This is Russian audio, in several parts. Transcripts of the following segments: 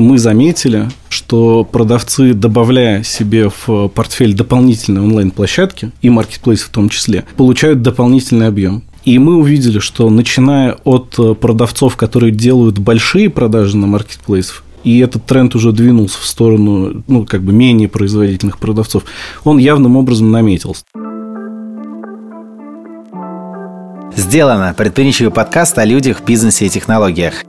Мы заметили, что продавцы, добавляя себе в портфель дополнительные онлайн-площадки, и маркетплейсы в том числе, получают дополнительный объем. И мы увидели, что начиная от продавцов, которые делают большие продажи на маркетплейсах, и этот тренд уже двинулся в сторону, ну, как бы менее производительных продавцов, он явным образом наметился. Сделано. Предприимчивый подкаст о людях, бизнесе и технологиях.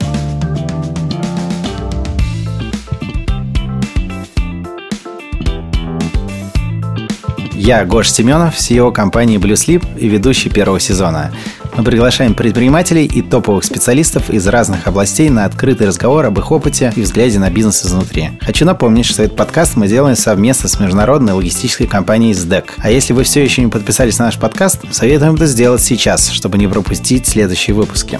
Я Гош Семенов, CEO компании Blue Sleep и ведущий первого сезона. Мы приглашаем предпринимателей и топовых специалистов из разных областей на открытый разговор об их опыте и взгляде на бизнес изнутри. Хочу напомнить, что этот подкаст мы делаем совместно с международной логистической компанией SDEC. А если вы все еще не подписались на наш подкаст, советуем это сделать сейчас, чтобы не пропустить следующие выпуски.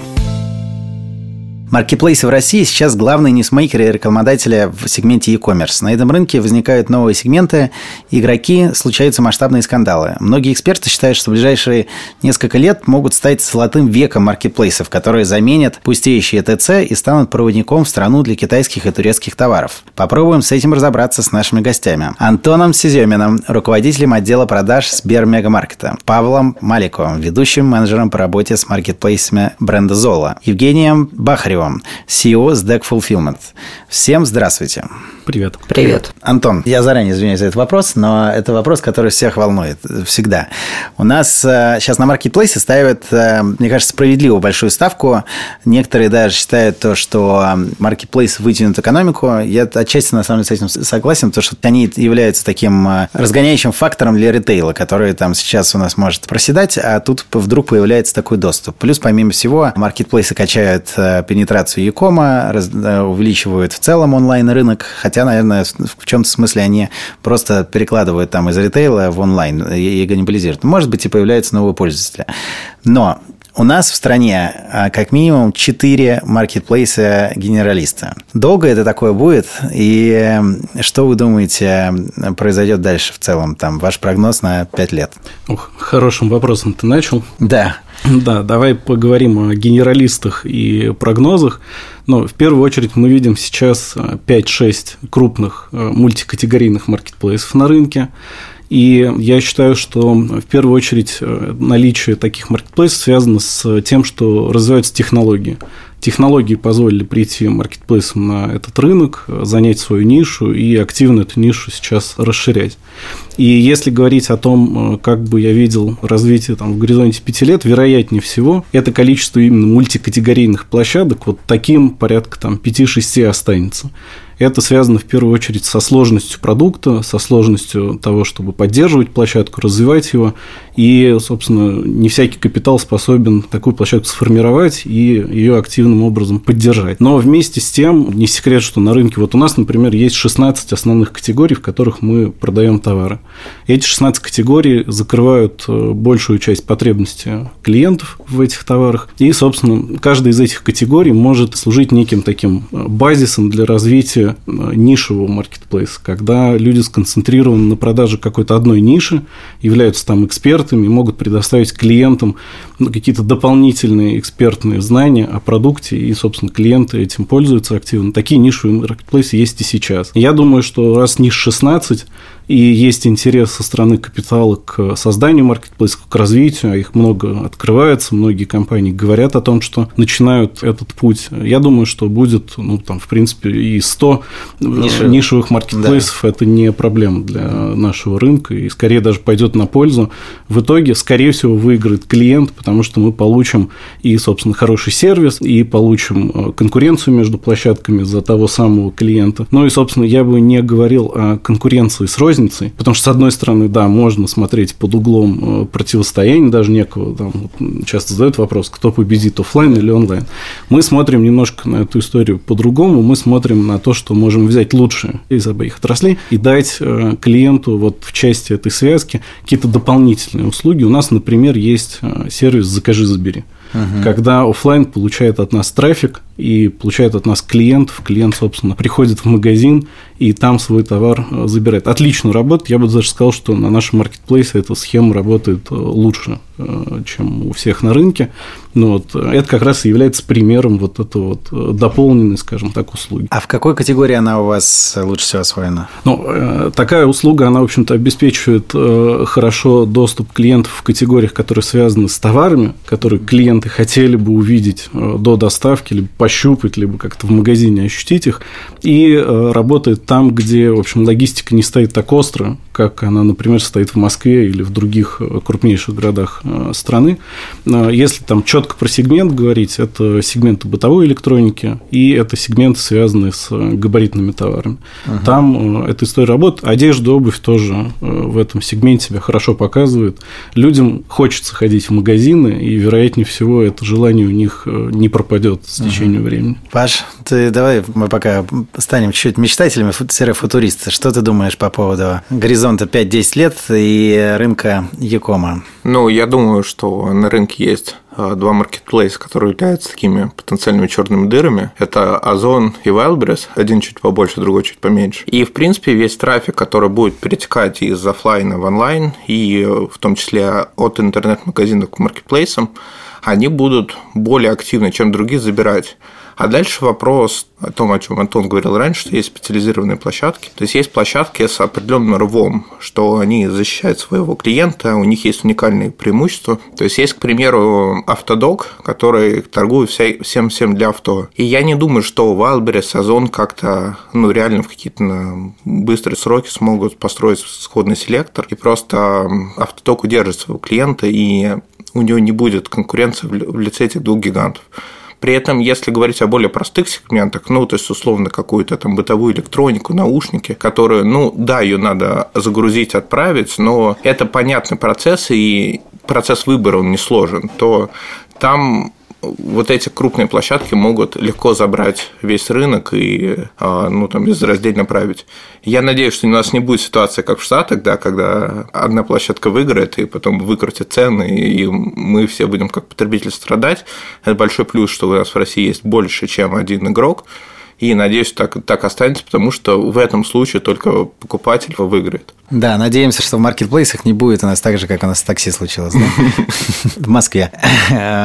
Маркетплейсы в России сейчас главные ньюсмейкеры и рекламодатели в сегменте e-commerce. На этом рынке возникают новые сегменты, игроки, случаются масштабные скандалы. Многие эксперты считают, что ближайшие несколько лет могут стать золотым веком маркетплейсов, которые заменят пустеющие ТЦ и станут проводником в страну для китайских и турецких товаров. Попробуем с этим разобраться с нашими гостями. Антоном Сеземиным, руководителем отдела продаж Сбермегамаркета, Павлом Маликовым, ведущим менеджером по работе с маркетплейсами бренда Зола, Евгением Бахаревым, Андреевым, CEO SDEC Fulfillment. Всем здравствуйте. Привет. Привет. Антон, я заранее извиняюсь за этот вопрос, но это вопрос, который всех волнует всегда. У нас э, сейчас на маркетплейсе ставят, э, мне кажется, справедливо большую ставку. Некоторые даже считают то, что маркетплейс вытянут экономику. Я отчасти, на самом деле, с этим согласен, потому что они являются таким э, разгоняющим фактором для ритейла, который там сейчас у нас может проседать, а тут вдруг появляется такой доступ. Плюс, помимо всего, маркетплейсы качают пенетрацию Якома, увеличивают в целом онлайн-рынок, Хотя, наверное, в чем-то смысле они просто перекладывают там из ритейла в онлайн и каннибализируют. Может быть, и появляются новые пользователи. Но у нас в стране а, как минимум 4 маркетплейса генералиста. Долго это такое будет? И что вы думаете произойдет дальше в целом? Там ваш прогноз на 5 лет? Ух, хорошим вопросом ты начал. Да. Да, давай поговорим о генералистах и прогнозах. Но в первую очередь мы видим сейчас 5-6 крупных э, мультикатегорийных маркетплейсов на рынке. И я считаю, что в первую очередь э, наличие таких маркетплейсов связано с тем, что развиваются технологии. Технологии позволили прийти маркетплейсам на этот рынок, занять свою нишу и активно эту нишу сейчас расширять. И если говорить о том, э, как бы я видел развитие там, в горизонте пяти лет, вероятнее всего, это количество именно мультикатегорийных площадок вот таким порядка там, 5-6 останется. Это связано в первую очередь со сложностью продукта, со сложностью того, чтобы поддерживать площадку, развивать его. И, собственно, не всякий капитал способен такую площадку сформировать и ее активным образом поддержать. Но вместе с тем, не секрет, что на рынке, вот у нас, например, есть 16 основных категорий, в которых мы продаем товары. Эти 16 категорий закрывают э, большую часть потребностей клиентов в этих товарах. И, собственно, каждая из этих категорий может служить неким таким э, базисом для развития Нишевого маркетплейса, когда люди сконцентрированы на продаже какой-то одной ниши, являются там экспертами могут предоставить клиентам ну, какие-то дополнительные экспертные знания о продукте, и, собственно, клиенты этим пользуются активно. Такие нишевые маркетплейсы есть и сейчас. Я думаю, что раз ниш 16, и есть интерес со стороны капитала к созданию маркетплейсов, к развитию, а их много открывается, многие компании говорят о том, что начинают этот путь. Я думаю, что будет, ну, там, в принципе, и 100 э, Ниши. нишевых маркетплейсов да. это не проблема для нашего рынка, и скорее даже пойдет на пользу. В итоге, скорее всего, выиграет клиент, потому что мы получим и, собственно, хороший сервис, и получим э, конкуренцию между площадками за того самого клиента. Ну и, собственно, я бы не говорил о конкуренции с розницей, розницей. Потому что, с одной стороны, да, можно смотреть под углом э, противостояния, даже некого, там, часто задают вопрос, кто победит, офлайн или онлайн. Мы смотрим немножко на эту историю по-другому, мы смотрим на то, что можем взять лучшее из обоих отраслей и дать э, клиенту вот в части этой связки какие-то дополнительные услуги. У нас, например, есть э, сервис «Закажи, забери». Угу. Когда офлайн получает от нас трафик, и получает от нас клиентов. Клиент, собственно, приходит в магазин и там свой товар э, забирает. Отлично работает. Я бы даже сказал, что на нашем маркетплейсе эта схема работает э, лучше, э, чем у всех на рынке. Но вот это как раз и является примером вот этого вот дополненной, скажем так, услуги. А в какой категории она у вас лучше всего освоена? Ну, такая услуга, она, в общем-то, обеспечивает хорошо доступ клиентов в категориях, которые связаны с товарами, которые клиенты хотели бы увидеть до доставки, либо пощупать, либо как-то в магазине ощутить их, и работает там, где, в общем, логистика не стоит так остро, как она, например, стоит в Москве или в других э, крупнейших городах э, страны. Если там четко про сегмент говорить, это сегменты бытовой электроники и это сегменты, связанные с габаритными товарами. Ага. Там э, эта история работает. Одежда, обувь тоже в этом сегменте себя хорошо показывает. Людям хочется ходить в магазины, и, вероятнее всего, это желание у них не пропадет с течением ага. времени. Паш, ты давай мы пока станем чуть-чуть мечтателями, футуристы. Что ты думаешь по поводу горизонта 5-10 лет и рынка Якома? Ну, я думаю, что на рынке есть э, два маркетплейса, которые являются такими потенциальными черными дырами. Это Озон и Wildberries, один чуть побольше, другой чуть поменьше. И, в принципе, весь трафик, который будет перетекать из офлайна в онлайн, и э, в том числе от интернет-магазинов к маркетплейсам, они будут более активно, чем другие, забирать а дальше вопрос о том, о чем Антон говорил раньше, что есть специализированные площадки. То есть есть площадки с определенным рвом, что они защищают своего клиента, у них есть уникальные преимущества. То есть есть, к примеру, автодок, который торгует всем-всем для авто. И я не думаю, что Wildberries, Озон как-то ну, реально в какие-то быстрые сроки смогут построить сходный селектор, и просто автодок удержит своего клиента, и у него не будет конкуренции в лице этих двух гигантов. При этом, если говорить о более простых сегментах, ну, то есть, условно, какую-то там бытовую электронику, наушники, которые, ну, да, ее надо загрузить, отправить, но это понятный процесс, и процесс выбора, он не сложен, то там вот эти крупные площадки могут легко забрать весь рынок и а, ну, там, безраздельно править. Я надеюсь, что у нас не будет ситуации, как в Штатах, да, когда одна площадка выиграет и потом выкрутит цены, и мы все будем как потребители страдать. Это большой плюс, что у нас в России есть больше, чем один игрок, и надеюсь, так, так останется, потому что в этом случае только покупатель выиграет. Да, надеемся, что в маркетплейсах не будет у нас так же, как у нас в такси случилось, да? В Москве.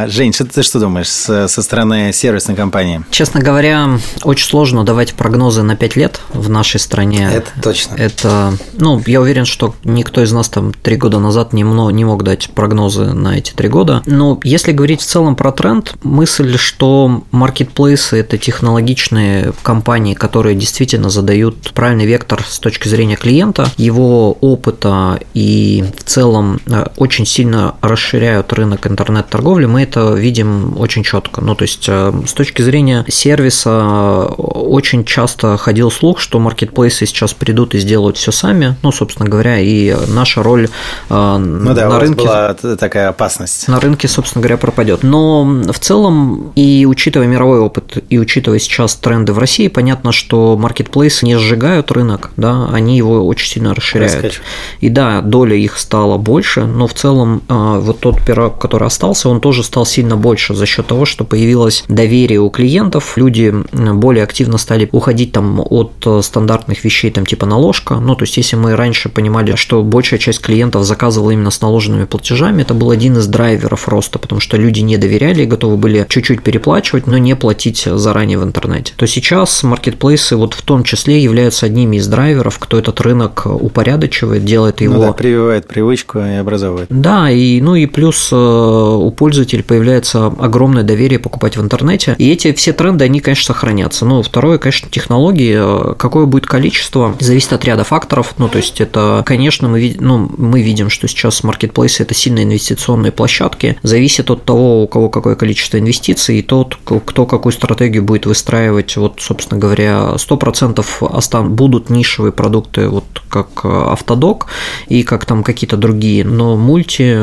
Жень, что ты что думаешь со стороны сервисной компании? Честно говоря, очень сложно давать прогнозы на 5 лет в нашей стране. Это точно. Это, ну, я уверен, что никто из нас там 3 года назад не, не мог дать прогнозы на эти 3 года. Но если говорить в целом про тренд, мысль, что маркетплейсы – это технологичные компании, которые действительно задают правильный вектор с точки зрения клиента, его опыта и в целом э, очень сильно расширяют рынок интернет-торговли, мы это видим очень четко. Ну, то есть э, с точки зрения сервиса э, очень часто ходил слух, что маркетплейсы сейчас придут и сделают все сами. Ну, собственно говоря, и наша роль ну, да, на рынке была такая опасность. На рынке, собственно говоря, пропадет. Но в целом и учитывая мировой опыт, и учитывая сейчас тренды в России, понятно, что маркетплейсы не сжигают рынок, да, они его очень сильно расширяют. Раскачивают. И да, доля их стала больше, но в целом а, вот тот пирог, который остался, он тоже стал сильно больше за счет того, что появилось доверие у клиентов, люди более активно стали уходить там от э, стандартных вещей, там типа наложка, ну, то есть если мы раньше понимали, что большая часть клиентов заказывала именно с наложенными платежами, это был один из драйверов роста, потому что люди не доверяли и готовы были чуть-чуть переплачивать, но не платить заранее в интернете. То сейчас маркетплейсы вот в том числе являются одними из драйверов, кто этот рынок упорядочивает, делает его... Ну да, прививает привычку и образовывает. Да, и, ну и плюс э, у пользователей появляется огромное доверие покупать в интернете, и эти все тренды, они, конечно, сохранятся. Ну, второе, конечно, технологии, какое будет количество, зависит от ряда факторов, ну, то есть это, конечно, мы, ну, мы видим, что сейчас маркетплейсы – это сильно инвестиционные площадки, зависит от того, у кого какое количество инвестиций, и тот, кто какую стратегию будет выстраивать вот вот, собственно говоря, 100% остан будут нишевые продукты, вот как автодок и как там какие-то другие, но мульти,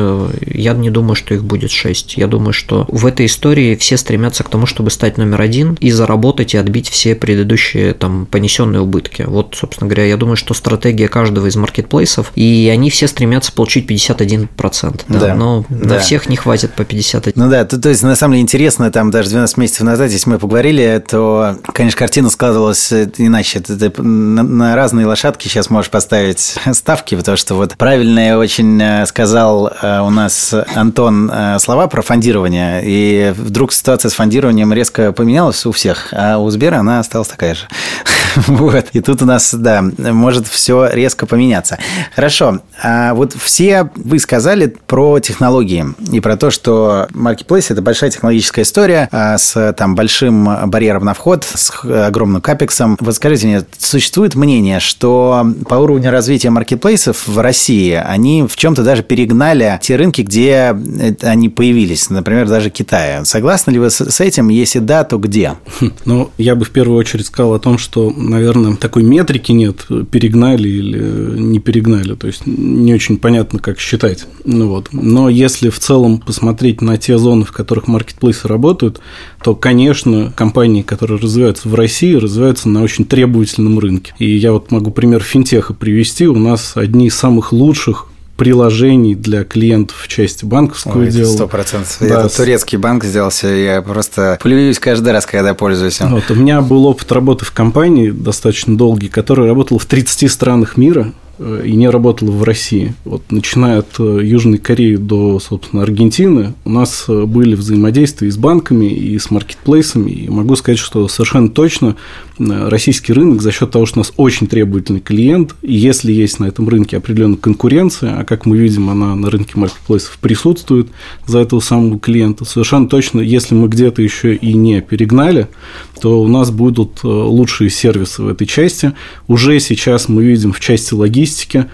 я не думаю, что их будет 6. Я думаю, что в этой истории все стремятся к тому, чтобы стать номер один и заработать и отбить все предыдущие там понесенные убытки. Вот, собственно говоря, я думаю, что стратегия каждого из маркетплейсов, и они все стремятся получить 51%. Да, да, но да. на всех не хватит по 51. Ну да, то, то есть на самом деле интересно, там даже 12 месяцев назад, если мы поговорили, то, конечно, картина складывалась иначе. Ты, ты на, разные лошадки сейчас можешь поставить ставки, потому что вот правильно очень э, сказал э, у нас Антон э, слова про фондирование, и вдруг ситуация с фондированием резко поменялась у всех, а у Сбера она осталась такая же. Вот. И тут у нас, да, может все резко поменяться. Хорошо. А вот все вы сказали про технологии и про то, что Marketplace – это большая технологическая история а, с там большим барьером на вход, огромным капексом. Вот скажите мне, существует мнение, что по уровню развития маркетплейсов в России они в чем-то даже перегнали те рынки, где они появились, например, даже Китая. Согласны ли вы с этим? Если да, то где? Ну, я бы в первую очередь сказал о том, что наверное, такой метрики нет, перегнали или не перегнали, то есть не очень понятно, как считать. Ну, вот. Но если в целом посмотреть на те зоны, в которых маркетплейсы работают, то, конечно, компании, которые развиваются в России, развиваются на очень требовательном рынке. И я вот могу пример финтеха привести. У нас одни из самых лучших приложений для клиентов в части банковского Ой, дела. Сто процентов. Да. Это турецкий банк сделался, я просто плююсь каждый раз, когда пользуюсь им. Вот, у меня был опыт работы в компании достаточно долгий, который работал в 30 странах мира, и не работала в России. Вот начиная от э, Южной Кореи до, собственно, Аргентины, у нас э, были взаимодействия и с банками, и с маркетплейсами. И могу сказать, что совершенно точно российский рынок за счет того, что у нас очень требовательный клиент, и если есть на этом рынке определенная конкуренция, а как мы видим, она на рынке маркетплейсов присутствует за этого самого клиента, совершенно точно, если мы где-то еще и не перегнали, то у нас будут лучшие сервисы в этой части. Уже сейчас мы видим в части логистики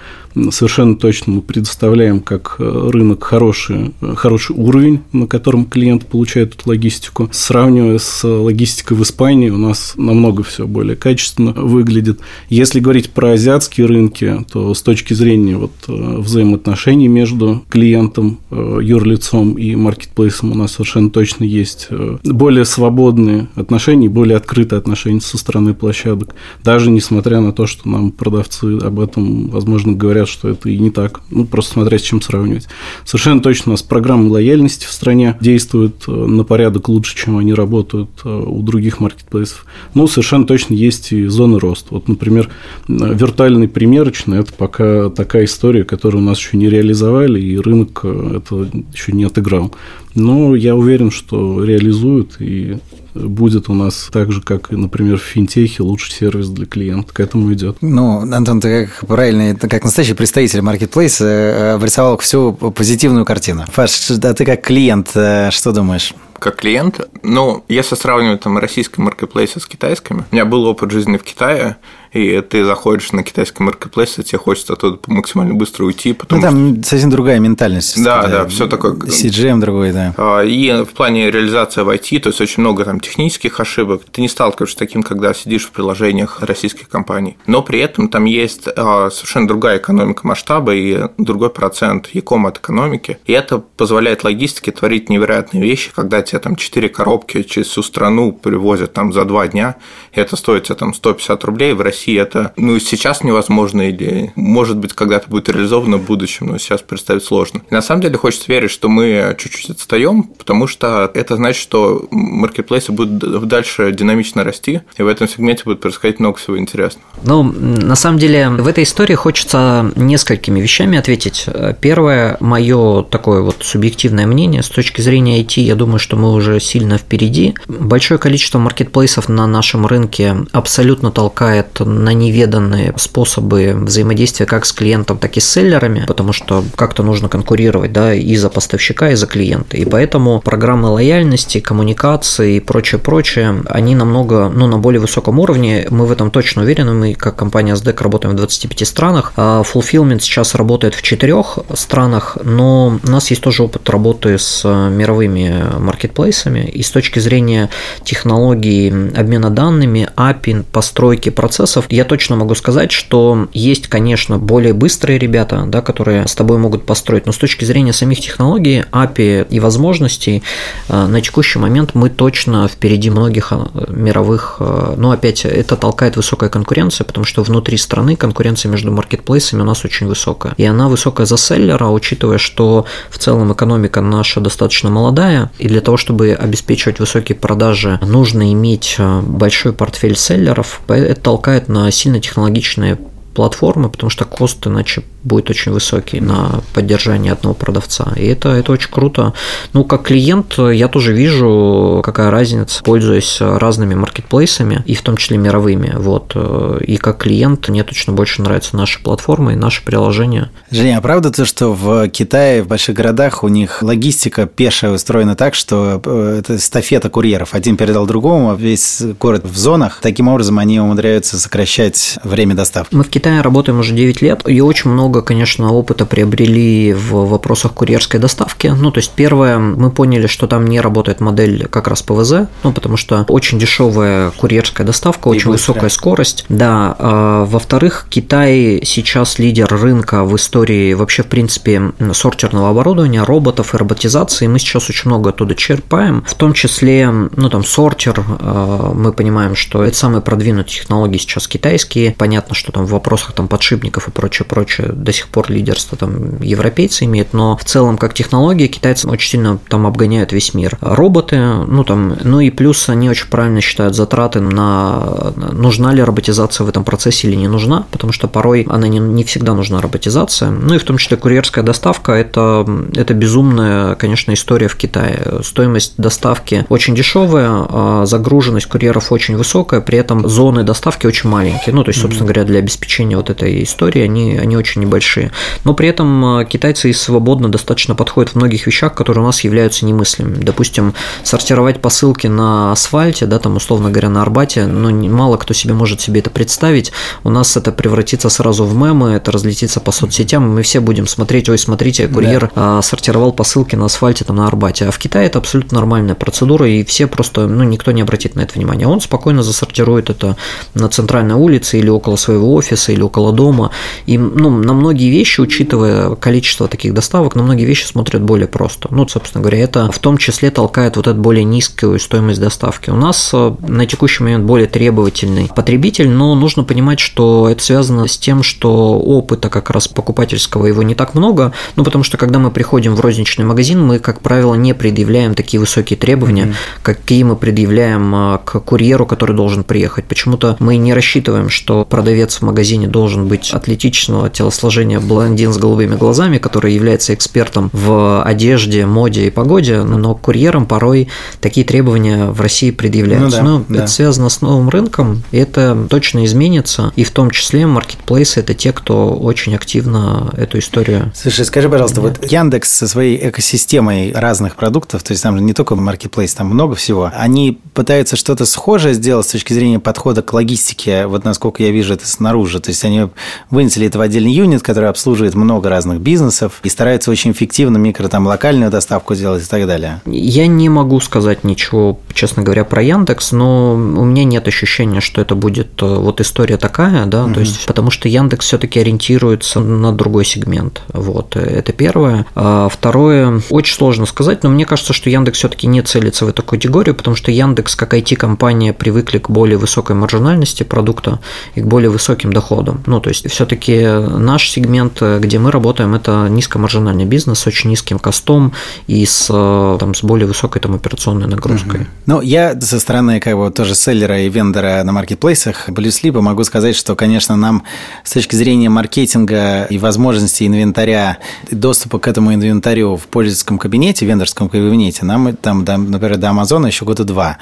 совершенно точно мы предоставляем как э, рынок хороший, э, хороший уровень, на котором клиент получает эту логистику. Сравнивая с логистикой в Испании, у нас намного все более качественно выглядит. Если говорить про азиатские рынки, то с точки зрения вот э, взаимоотношений между клиентом, юрлицом и маркетплейсом у нас совершенно точно есть более свободные отношения, более открытые отношения со стороны площадок. Даже несмотря на то, что нам продавцы об этом, возможно, говорят что это и не так. Ну, просто смотря с чем сравнивать. Совершенно точно у нас программы лояльности в стране действуют э, на порядок лучше, чем они работают э, у других маркетплейсов. Но совершенно точно есть и зоны роста. Вот, например, виртуальный примерочный – это пока такая история, которую у нас еще не реализовали, и рынок э, это еще не отыграл. Но я уверен, что реализуют, и будет у нас так же, как, например, в финтехе, лучший сервис для клиента. К этому идет. Ну, Антон, ты как правильный, как настоящий представитель маркетплейса э, обрисовал всю позитивную картину. Паш, а ты как клиент, э, что думаешь? Как клиент. Ну, если сравнивать там российские маркетплейсы с китайскими, у меня был опыт жизни в Китае, и ты заходишь на китайский маркетплейс, и тебе хочется оттуда максимально быстро уйти. Потому ну, там что... совсем другая ментальность. Да, да, все такое. CGM другой, да. А, и в плане реализации в IT, то есть очень много там технических ошибок. Ты не сталкиваешься с таким, когда сидишь в приложениях российских компаний. Но при этом там есть а, совершенно другая экономика масштаба и другой процент яком от экономики. И это позволяет логистике творить невероятные вещи, когда тебе там 4 коробки через всю страну привозят там за 2 дня, и это стоит тебе там 150 рублей. В России России это ну, сейчас невозможно или, может быть, когда-то будет реализовано в будущем, но сейчас представить сложно. И на самом деле хочется верить, что мы чуть-чуть отстаем, потому что это значит, что маркетплейсы будут дальше динамично расти, и в этом сегменте будет происходить много всего интересного. Ну, на самом деле, в этой истории хочется несколькими вещами ответить. Первое, мое такое вот субъективное мнение, с точки зрения IT, я думаю, что мы уже сильно впереди. Большое количество маркетплейсов на нашем рынке абсолютно толкает на неведанные способы взаимодействия как с клиентом, так и с селлерами, потому что как-то нужно конкурировать да, и за поставщика, и за клиента. И поэтому программы лояльности, коммуникации и прочее-прочее, они намного, ну, на более высоком уровне. Мы в этом точно уверены. Мы, как компания SDEC, работаем в 25 странах. А Fulfillment сейчас работает в четырех странах, но у нас есть тоже опыт работы с мировыми маркетплейсами. И с точки зрения технологий обмена данными, API, постройки процессов, я точно могу сказать, что есть, конечно, более быстрые ребята, да, которые с тобой могут построить, но с точки зрения самих технологий, API и возможностей, э, на текущий момент мы точно впереди многих э, мировых, э, но опять это толкает высокая конкуренция, потому что внутри страны конкуренция между маркетплейсами у нас очень высокая. И она высокая за селлера, учитывая, что в целом экономика наша достаточно молодая, и для того, чтобы обеспечивать высокие продажи, нужно иметь большой портфель селлеров, это толкает на сильно технологичные платформы, потому что кост иначе будет очень высокий на поддержание одного продавца. И это, это очень круто. Ну, как клиент я тоже вижу, какая разница, пользуясь разными маркетплейсами, и в том числе мировыми. Вот. И как клиент мне точно больше нравятся наши платформы и наши приложения. Женя, а правда то, что в Китае, в больших городах у них логистика пешая устроена так, что э, это эстафета курьеров. Один передал другому, а весь город в зонах. Таким образом они умудряются сокращать время доставки. Мы в Китае работаем уже 9 лет, и очень много, конечно, опыта приобрели в вопросах курьерской доставки. Ну, то есть, первое, мы поняли, что там не работает модель как раз ПВЗ, ну, потому что очень дешевая курьерская доставка, и очень быстро. высокая скорость. Да. А, во-вторых, Китай сейчас лидер рынка в истории вообще, в принципе, сортерного оборудования, роботов и роботизации. Мы сейчас очень много оттуда черпаем, в том числе, ну, там, сортер, а, мы понимаем, что это самые продвинутые технологии сейчас китайские. Понятно, что там вопрос вопросах там подшипников и прочее, прочее до сих пор лидерство там европейцы имеют, но в целом как технология китайцы очень сильно там обгоняют весь мир. Роботы, ну там, ну и плюс они очень правильно считают затраты на нужна ли роботизация в этом процессе или не нужна, потому что порой она не, не всегда нужна роботизация. Ну и в том числе курьерская доставка это, это безумная, конечно, история в Китае. Стоимость доставки очень дешевая, а загруженность курьеров очень высокая, при этом зоны доставки очень маленькие. Ну, то есть, собственно говоря, для обеспечения вот этой истории, они, они очень небольшие. Но при этом э, китайцы и свободно достаточно подходят в многих вещах, которые у нас являются немыслимыми. Допустим, сортировать посылки на асфальте, да, там, условно говоря, на Арбате, ну, мало кто себе может себе это представить. У нас это превратится сразу в мемы, это разлетится по соцсетям, и мы все будем смотреть, ой, смотрите, курьер да. сортировал посылки на асфальте там на Арбате. А в Китае это абсолютно нормальная процедура, и все просто, ну, никто не обратит на это внимание. Он спокойно засортирует это на центральной улице или около своего офиса, или около дома. И ну, на многие вещи, учитывая количество таких доставок, на многие вещи смотрят более просто. Ну, собственно говоря, это в том числе толкает вот эту более низкую стоимость доставки. У нас э, на текущий момент более требовательный потребитель, но нужно понимать, что это связано с тем, что опыта как раз покупательского его не так много, ну, потому что когда мы приходим в розничный магазин, мы, как правило, не предъявляем такие высокие требования, mm-hmm. какие мы предъявляем э, к курьеру, который должен приехать. Почему-то мы не рассчитываем, что продавец в магазине магазине должен быть атлетичного телосложения блондин с голубыми глазами, который является экспертом в одежде, моде и погоде, но курьерам порой такие требования в России предъявляются. Ну, да, но да. это связано с новым рынком, и это точно изменится, и в том числе маркетплейсы – это те, кто очень активно эту историю… Слушай, скажи, пожалуйста, да. вот Яндекс со своей экосистемой разных продуктов, то есть там же не только маркетплейс, там много всего, они пытаются что-то схожее сделать с точки зрения подхода к логистике, вот насколько я вижу это снаружи, то есть они вынесли это в отдельный юнит, который обслуживает много разных бизнесов и стараются очень эффективно микро там локальную доставку делать и так далее. Я не могу сказать ничего, честно говоря, про Яндекс, но у меня нет ощущения, что это будет э, вот история такая, да, угу. то есть потому что Яндекс все-таки ориентируется на другой сегмент. Вот, это первое. А второе, очень сложно сказать, но мне кажется, что Яндекс все-таки не целится в эту категорию, потому что Яндекс как IT-компания привыкли к более высокой маржинальности продукта и к более высоким доходам. Ну, то есть, все-таки наш сегмент, где мы работаем, это низкомаржинальный бизнес с очень низким костом и с, там, с более высокой там, операционной нагрузкой. Угу. Ну, я со стороны как бы тоже селлера и вендора на маркетплейсах Блюслипа могу сказать, что, конечно, нам с точки зрения маркетинга и возможности инвентаря, доступа к этому инвентарю в пользовательском кабинете, вендорском кабинете, нам там, например, до Амазона еще года два,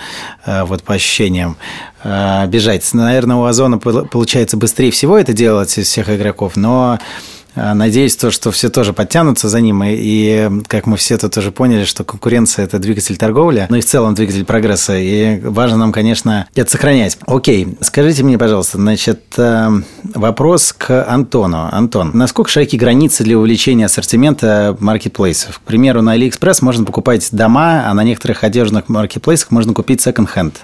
э, вот по ощущениям. Бежать. Наверное, у Озона получается быстрее всего это делать из всех игроков, но надеюсь, то, что все тоже подтянутся за ним, и, как мы все тут уже поняли, что конкуренция – это двигатель торговли, ну и в целом двигатель прогресса, и важно нам, конечно, это сохранять. Окей, скажите мне, пожалуйста, значит, э, вопрос к Антону. Антон, насколько широки границы для увеличения ассортимента маркетплейсов? К примеру, на AliExpress можно покупать дома, а на некоторых одежных маркетплейсах можно купить секонд-хенд.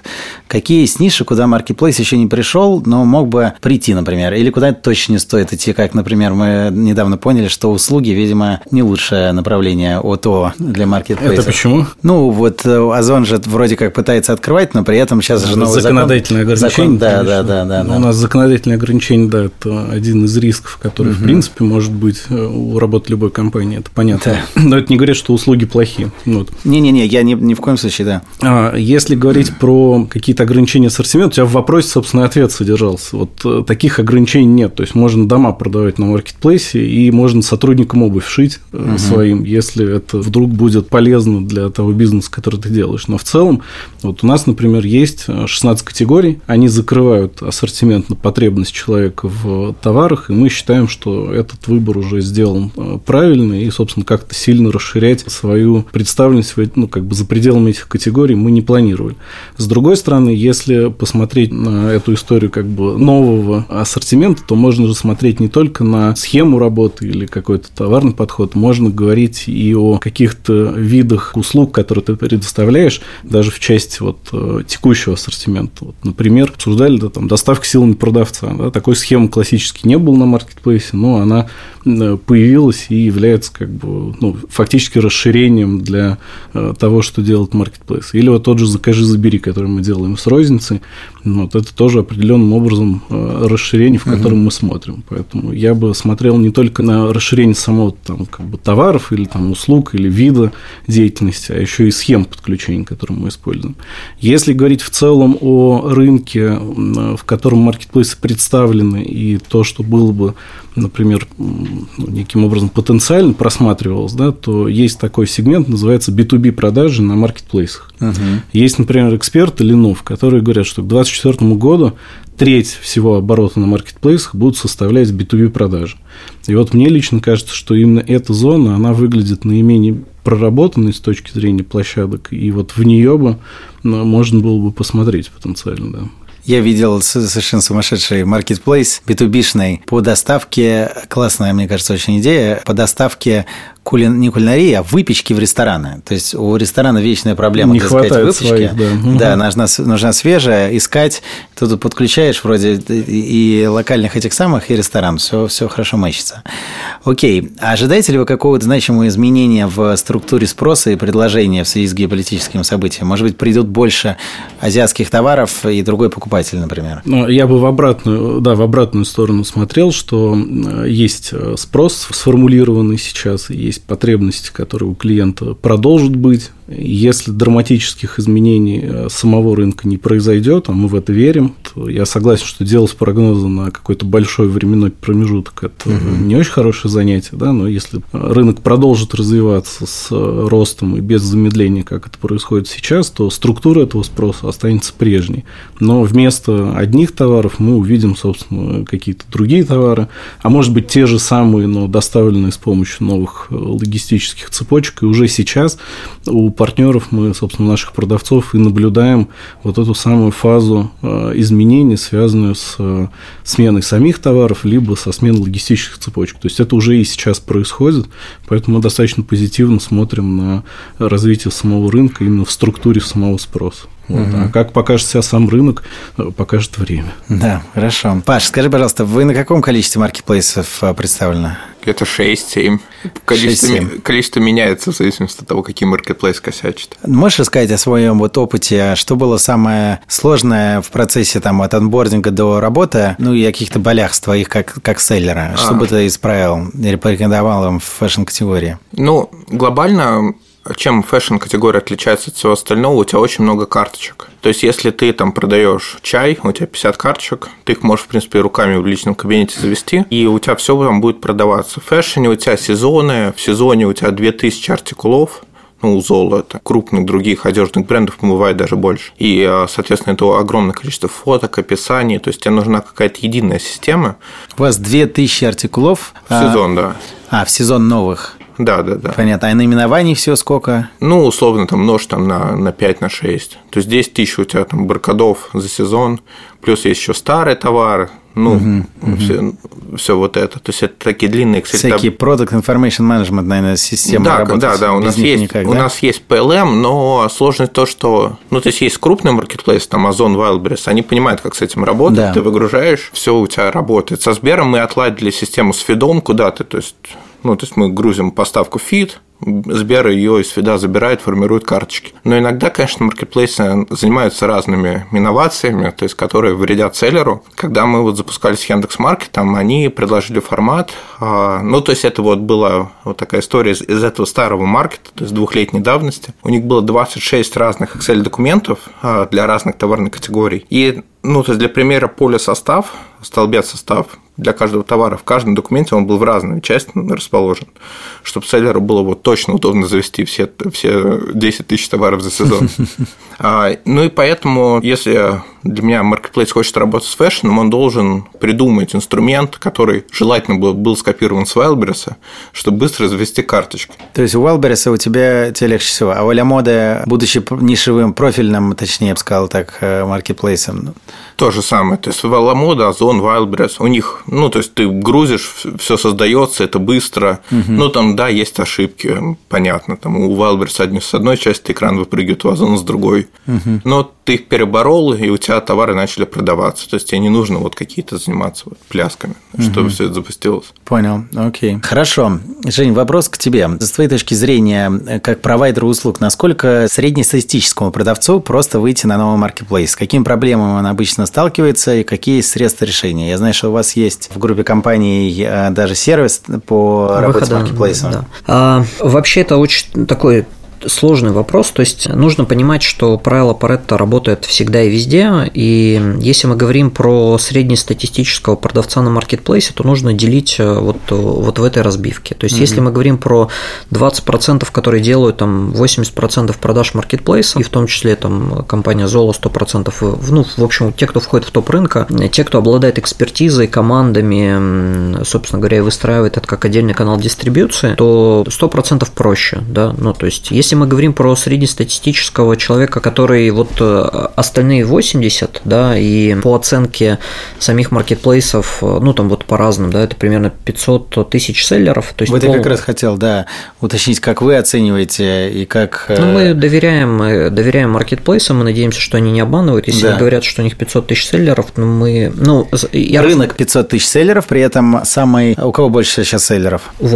Какие есть ниши, куда маркетплейс еще не пришел, но мог бы прийти, например, или куда точно не стоит идти, как, например, мы недавно поняли, что услуги, видимо, не лучшее направление ОТО для маркетплейсов. Это почему? Ну, вот э, Озон же вроде как пытается открывать, но при этом сейчас же новый законодательное закон, ограничение. Закон, да, да, да, да, да. У нас законодательное ограничение, да, это один из рисков, который, угу. в принципе, может быть э, у работы любой компании, это понятно. Да. Но это не говорит, что услуги плохие. Вот. Не-не-не, я ни, ни в коем случае, да. А, если говорить про какие-то ограничения ассортимента, у тебя в вопросе, собственно, ответ содержался. Вот э, таких ограничений нет. То есть можно дома продавать на маркетплейсе, и можно сотрудникам обувь шить угу. своим, если это вдруг будет полезно для того бизнеса, который ты делаешь. Но в целом, вот у нас, например, есть 16 категорий, они закрывают ассортимент на потребность человека в товарах, и мы считаем, что этот выбор уже сделан э, правильно, и, собственно, как-то сильно расширять свою представленность ну, как бы за пределами этих категорий мы не планировали. С другой стороны, если посмотреть на эту историю как бы нового ассортимента, то можно же смотреть не только на схему работы или какой-то товарный подход, можно говорить и о каких-то видах услуг, которые ты предоставляешь, даже в части вот э, текущего ассортимента. Вот, например, обсуждали да, там, доставка силами продавца. Да, такой схемы классически не было на маркетплейсе, но она Э, появилась и является как бы ну, фактически расширением для э, того, что делает маркетплейс. Или вот тот же закажи, забери, который мы делаем с розницей, ну, вот это тоже определенным образом расширение, в котором uh-huh. мы смотрим. Поэтому я бы смотрел не только на расширение самого там, как бы, товаров или там, услуг или вида деятельности, а еще и схем подключения, которые мы используем. Если говорить в целом о рынке, в котором маркетплейсы представлены, и то, что было бы например, ну, неким образом потенциально просматривалось, да, то есть такой сегмент, называется B2B продажи на маркетплейсах. Uh-huh. Есть, например, эксперты Ленов, которые говорят, что к 2024 году треть всего оборота на маркетплейсах будут составлять B2B продажи. И вот мне лично кажется, что именно эта зона, она выглядит наименее проработанной с точки зрения площадок, и вот в нее бы ну, можно было бы посмотреть потенциально, да. Я видел совершенно сумасшедший маркетплейс B2B-шный по доставке, классная, мне кажется, очень идея, по доставке кулин, не кулинарии, а выпечки в рестораны. То есть у ресторана вечная проблема не хватает сказать, выпечки. Своих, да, да нужна, нужна свежая, искать. Тут подключаешь вроде и локальных этих самых, и ресторан. Все, все хорошо мэчится. Окей. А ожидаете ли вы какого-то значимого изменения в структуре спроса и предложения в связи с геополитическим событием? Может быть, придут больше азиатских товаров и другой покупатель, например? Ну, я бы в обратную, да, в обратную сторону смотрел, что есть спрос сформулированный сейчас, есть есть потребности, которые у клиента продолжат быть, если драматических изменений э, самого рынка не произойдет, а мы в это верим, то я согласен, что делать прогнозы на какой-то большой временной промежуток это угу. не очень хорошее занятие, да, но если рынок продолжит развиваться с э, ростом и без замедления, как это происходит сейчас, то структура этого спроса останется прежней. Но вместо одних товаров мы увидим, собственно, какие-то другие товары, а может быть те же самые, но доставленные с помощью новых э, логистических цепочек. И уже сейчас у партнеров, мы, собственно, наших продавцов и наблюдаем вот эту самую фазу э, изменений, связанную с э, сменой самих товаров, либо со сменой логистических цепочек. То есть это уже и сейчас происходит, поэтому мы достаточно позитивно смотрим на развитие самого рынка именно в структуре самого спроса. Вот. Угу. А как покажет себя сам рынок, э, покажет время. Да, хорошо. Паш, скажи, пожалуйста, вы на каком количестве маркетплейсов представлены? Где-то 6-7. Количество, 6-7. количество меняется в зависимости от того, какие маркетплейс косячат. Можешь рассказать о своем вот опыте, что было самое сложное в процессе там, от анбординга до работы, ну и о каких-то болях с твоих как, как селлера? Что а. бы ты исправил или порекомендовал им в фэшн-категории? Ну, глобально чем фэшн-категория отличается от всего остального, у тебя очень много карточек. То есть, если ты там продаешь чай, у тебя 50 карточек, ты их можешь, в принципе, руками в личном кабинете завести, и у тебя все там будет продаваться. В фэшне у тебя сезоны, в сезоне у тебя 2000 артикулов, ну, у золота, крупных других одежных брендов бывает даже больше. И, а, соответственно, это огромное количество фоток, описаний, то есть тебе нужна какая-то единая система. У вас 2000 артикулов? В сезон, а, да. А, в сезон новых. Да, да, да. Понятно. А наименований все сколько? Ну, условно, там нож там на, на 5, на 6. То есть 10 тысяч у тебя там баркадов за сезон, плюс есть еще старый товар, ну, угу, все, угу. все вот это. То есть это такие длинные Excel. Всякие Product Information Management, наверное, системы да. Да, да, у нас есть, никак, да? у нас есть PLM, но сложность то, что, ну, то есть есть крупный маркетплейс, там Amazon, Wildberries, они понимают, как с этим работать, да. ты выгружаешь, все у тебя работает. Со Сбером мы отладили систему с фидом куда-то, то есть ну, то есть мы грузим поставку фид, Сбер ее из фида забирает, формирует карточки. Но иногда, конечно, маркетплейсы занимаются разными инновациями, то есть которые вредят селлеру. Когда мы вот запускались с Яндекс.Маркетом, они предложили формат, а, ну, то есть это вот была вот такая история из, этого старого маркета, то есть двухлетней давности. У них было 26 разных Excel-документов а, для разных товарных категорий. И ну, то есть для примера поле состав, столбец состав для каждого товара в каждом документе он был в разной части расположен, чтобы селлеру было вот точно удобно завести все, все 10 тысяч товаров за сезон. А, ну и поэтому, если для меня маркетплейс хочет работать с фэшном, он должен придумать инструмент, который желательно был, был скопирован с Wildberries, чтобы быстро завести карточки. То есть у Wildberries у тебя тебе легче всего, а у Ля Моды, будучи нишевым профильным, точнее, я бы сказал так, э, маркетплейсом, то же самое. То есть Ламода, Озон, Wildberries, у них, ну, то есть ты грузишь, все создается, это быстро. Угу. Ну, там, да, есть ошибки, понятно. Там у Wildberries с одной части экран выпрыгивает, у Озона с другой. Угу. Но ты их переборол, и у тебя товары начали продаваться. То есть тебе не нужно вот какие-то заниматься вот плясками, угу. чтобы все это запустилось. Понял, окей. Хорошо. Жень, вопрос к тебе. С твоей точки зрения, как провайдер услуг, насколько среднестатистическому продавцу просто выйти на новый маркетплейс? С какими проблемами он обычно сталкивается и какие средства решения? Я знаю, что у вас есть в группе компаний э, даже сервис по Выхода, работе с маркетплейсом. Да. А, вообще это очень такой сложный вопрос. То есть нужно понимать, что правило Паретта работает всегда и везде. И если мы говорим про среднестатистического продавца на маркетплейсе, то нужно делить э, вот, вот в этой разбивке. То есть, mm-hmm. если мы говорим про 20%, которые делают там 80% продаж маркетплейса, и в том числе там компания Zola 100%, ну, в общем, те, кто входит в топ рынка, те, кто обладает экспертизой, командами, собственно говоря, и выстраивает это как отдельный канал дистрибьюции, то 100% проще, да, ну, то есть, если мы говорим про среднестатистического человека, который вот э, остальные 80, да, и по оценке самих маркетплейсов, э, ну, там вот по разным, да, это примерно 500 тысяч селлеров. То есть вот пол... я как раз хотел, да, уточнить, как вы оцениваете и как… Э, ну, мы доверяем, мы доверяем маркетплейсам, мы надеемся, что они не обманывают. Если да. они говорят, что у них 500 тысяч селлеров, ну, мы… Ну, я... Рынок 500 тысяч селлеров, при этом самый… У кого больше сейчас селлеров? У.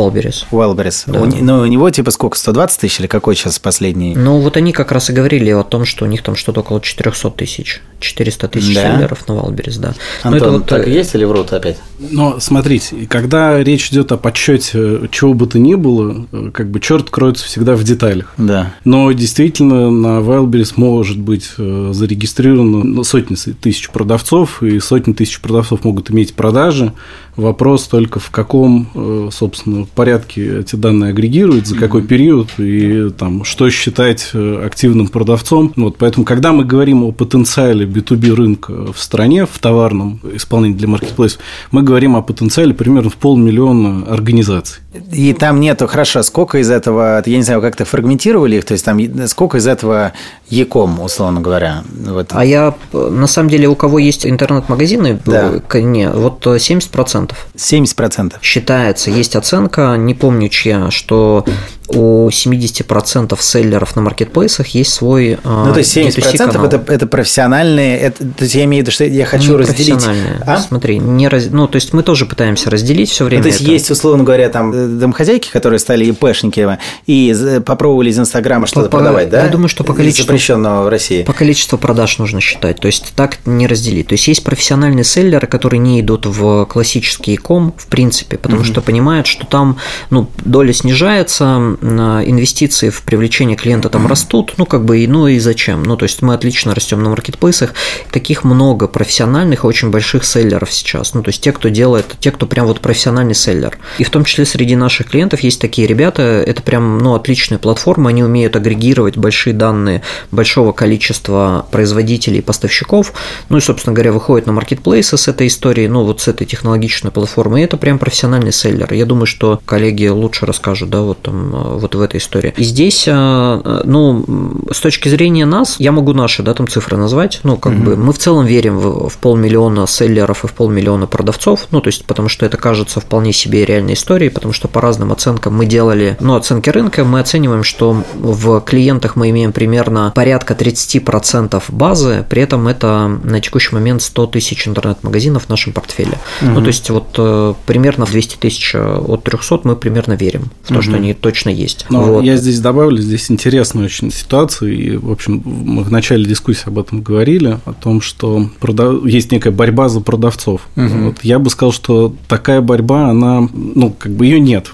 У Wildberries. Да. У, ну, у него типа сколько, 120 тысяч или какой сейчас последний? Ну, вот они как раз и говорили о том, что у них там что-то около 400 тысяч, 400 тысяч да? селлеров на Wildberries, да. Антон, Но это вот... так и есть или врут опять? Но смотрите, когда речь идет о подсчете чего бы то ни было, как бы черт кроется всегда в деталях. Да. Но действительно на Wildberries может быть э, зарегистрировано ну, сотни тысяч продавцов, и сотни тысяч продавцов могут иметь продажи. Вопрос только в каком, э, собственно, порядке эти данные агрегируют, за какой период и там, что считать э, активным продавцом. Вот, поэтому, когда мы говорим о потенциале B2B рынка в стране, в товарном исполнении для маркетплейсов, мы говорим о потенциале примерно в полмиллиона организаций. И там нету, хорошо, сколько из этого, я не знаю, как-то фрагментировали их, то есть там сколько из этого Яком, условно говоря? Вот. А я, на самом деле, у кого есть интернет-магазины, да. не, вот 70%. 70%. Считается, есть оценка, не помню чья, что у 70% селлеров на маркетплейсах есть свой а, Ну, то есть 70% это, это профессиональные, это, то есть я имею в виду, что я хочу не разделить. А? Смотри, не раз, ну, то есть мы тоже пытаемся разделить все время. Ну, то есть это. есть, условно говоря, там э, домохозяйки, которые стали ИПшники и попробовали из Инстаграма что-то по, продавать, да? Я думаю, что по количеству запрещенного в России. По количеству продаж нужно считать, то есть так не разделить. То есть есть профессиональные селлеры, которые не идут в классический ком, в принципе, потому угу. что понимают, что там ну, доля снижается, инвестиции в привлечение клиента там растут, ну, как бы, ну и зачем? Ну, то есть мы отлично растем на маркетплейсах, таких много профессиональных и очень больших селлеров сейчас, ну, то есть те, кто делает, те, кто прям вот профессиональный селлер. И в том числе среди наших клиентов есть такие ребята, это прям, ну, отличная платформа, они умеют агрегировать большие данные большого количества производителей и поставщиков, ну и, собственно говоря, выходит на маркетплейсы с этой историей, ну, вот с этой технологичной платформой, и это прям профессиональный селлер. Я думаю, что коллеги лучше расскажут, да, вот там, вот в этой истории. И здесь, а, ну, с точки зрения нас, я могу наши, да, там цифры назвать, ну, как угу. бы мы в целом верим в, в полмиллиона селлеров и в полмиллиона продавцов, ну, то есть, потому что это кажется вполне себе реальной историей, потому что по разным оценкам мы делали, ну, оценки рынка, мы оцениваем, что в клиентах мы имеем примерно порядка 30% базы, при этом это на текущий момент 100 тысяч интернет-магазинов в нашем портфеле. Угу. Ну, то есть, вот э, примерно в 200 тысяч э, от 300 мы примерно верим в то, угу. что они точно есть. Но вот. я здесь добавлю, здесь интересная очень ситуация, и, в общем, мы в начале дискуссии об этом говорили, о том, что продав... есть некая борьба за продавцов. Угу. Вот я бы сказал, что такая борьба, она, ну, как бы ее нет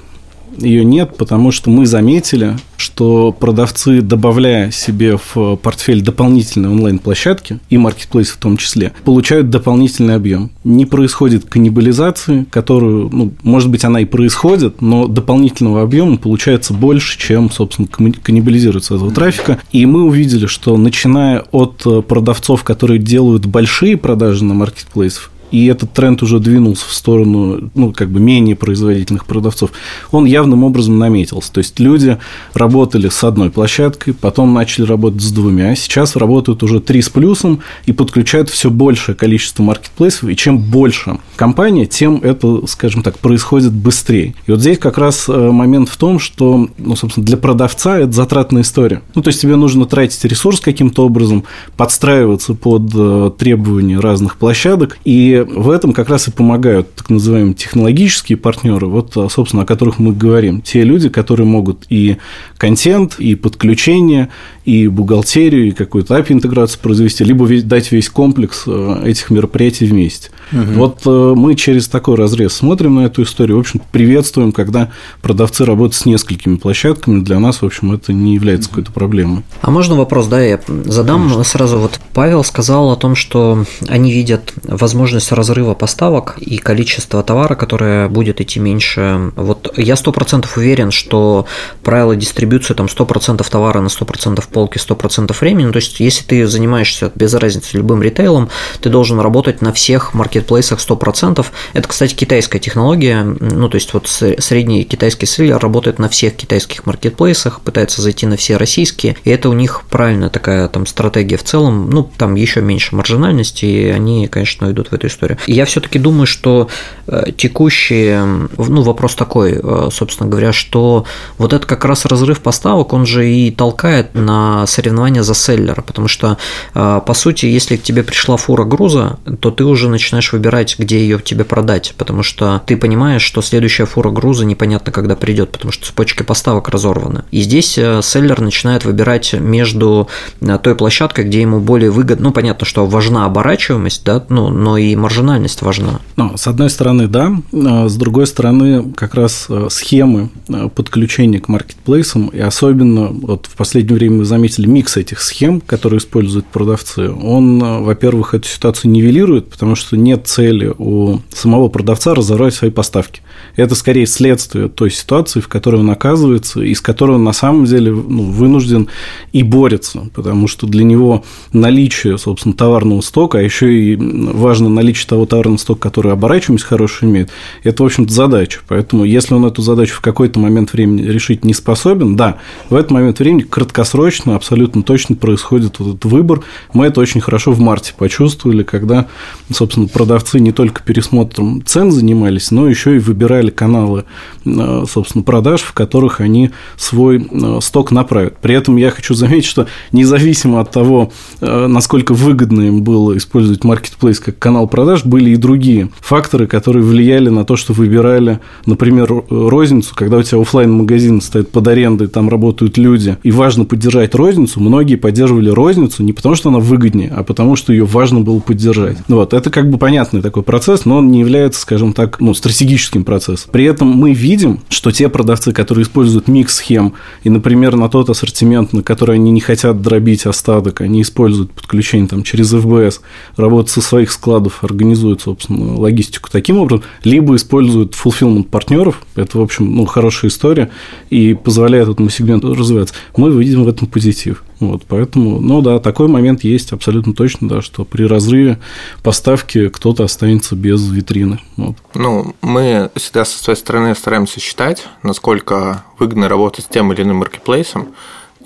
ее нет, потому что мы заметили, что продавцы, добавляя себе в портфель дополнительные онлайн-площадки, и маркетплейсы в том числе, получают дополнительный объем. Не происходит каннибализации, которую, ну, может быть, она и происходит, но дополнительного объема получается больше, чем, собственно, каннибализируется этого трафика. И мы увидели, что начиная от продавцов, которые делают большие продажи на маркетплейсах, и этот тренд уже двинулся в сторону, ну, как бы менее производительных продавцов, он явным образом наметился. То есть люди работали с одной площадкой, потом начали работать с двумя, сейчас работают уже три с плюсом и подключают все большее количество маркетплейсов, и чем больше компания, тем это, скажем так, происходит быстрее. И вот здесь как раз э, момент в том, что, ну, собственно, для продавца это затратная история. Ну, то есть тебе нужно тратить ресурс каким-то образом, подстраиваться под э, требования разных площадок, и в этом как раз и помогают так называемые технологические партнеры, вот, собственно, о которых мы говорим. Те люди, которые могут и контент, и подключение, и бухгалтерию, и какую-то API-интеграцию произвести, либо дать весь комплекс э, этих мероприятий вместе. Угу. Вот э, мы через такой разрез смотрим на эту историю. В общем, приветствуем, когда продавцы работают с несколькими площадками. Для нас, в общем, это не является какой-то проблемой. А можно вопрос, да, я задам Конечно. сразу. Вот Павел сказал о том, что они видят возможность разрыва поставок и количество товара, которое будет идти меньше. Вот я сто процентов уверен, что правила дистрибуции там 100% товара на 100% полки 100% времени. Ну, то есть, если ты занимаешься без разницы любым ритейлом, ты должен работать на всех маркетплейсах 100%. Это, кстати, китайская технология. Ну, то есть, вот средний китайский селлер работает на всех китайских маркетплейсах, пытается зайти на все российские. И это у них правильная такая там стратегия в целом. Ну, там еще меньше маржинальности, и они, конечно, идут в эту историю. Я все-таки думаю, что э, текущий, ну, вопрос такой, э, собственно говоря, что вот это как раз разрыв поставок, он же и толкает на соревнования за селлера, потому что, а, по сути, если к тебе пришла фура груза, то ты уже начинаешь выбирать, где ее тебе продать, потому что ты понимаешь, что следующая фура груза непонятно, когда придет, потому что цепочки поставок разорваны. И здесь э, селлер начинает выбирать между э, той площадкой, где ему более выгодно, ну, понятно, что важна оборачиваемость, да, ну, но и маржинальность важна. Ну, с одной стороны, да, а с другой стороны, как раз э, схемы подключения к маркетплейсам, и особенно вот в последнее время мы заметили микс этих схем, которые используют продавцы, он, э, во-первых, эту ситуацию нивелирует, потому что нет цели у самого продавца разорвать свои поставки. Это скорее следствие той ситуации, в которой он оказывается, и с которой он на самом деле ну, вынужден и борется, потому что для него наличие, собственно, товарного стока, а еще и важно наличие того товарного стока, который оборачиваемость хорошую имеет, это, в общем-то, задача. Поэтому, если он эту задачу в какой-то момент времени решить не способен, да, в этот момент времени краткосрочно абсолютно точно происходит вот этот выбор. Мы это очень хорошо в марте почувствовали, когда, собственно, продавцы не только пересмотром цен занимались, но еще и выбирали каналы, э, собственно, продаж, в которых они свой э, сток направят. При этом я хочу заметить, что независимо от того, э, насколько выгодно им было использовать маркетплейс как канал продаж, продаж, были и другие факторы, которые влияли на то, что выбирали, например, розницу, когда у тебя офлайн магазин стоит под арендой, там работают люди, и важно поддержать розницу, многие поддерживали розницу не потому, что она выгоднее, а потому, что ее важно было поддержать. Вот, это как бы понятный такой процесс, но он не является, скажем так, ну, стратегическим процессом. При этом мы видим, что те продавцы, которые используют микс схем, и, например, на тот ассортимент, на который они не хотят дробить остаток, они используют подключение там, через FBS, работают со своих складов, организуют, собственно, логистику таким образом, либо используют fulfillment партнеров, это, в общем, ну, хорошая история, и позволяет этому сегменту развиваться. Мы видим в этом позитив. Вот, поэтому, ну да, такой момент есть абсолютно точно, да, что при разрыве поставки кто-то останется без витрины. Вот. Ну, мы всегда со своей стороны стараемся считать, насколько выгодно работать с тем или иным маркетплейсом.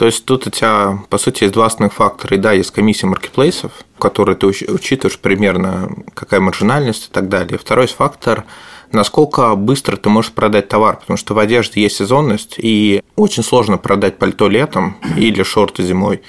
То есть тут у тебя, по сути, есть два основных фактора. И да, есть комиссия маркетплейсов, в которой ты учитываешь примерно, какая маржинальность и так далее. Второй фактор насколько быстро ты можешь продать товар, потому что в одежде есть сезонность, и очень сложно продать пальто летом или шорты зимой.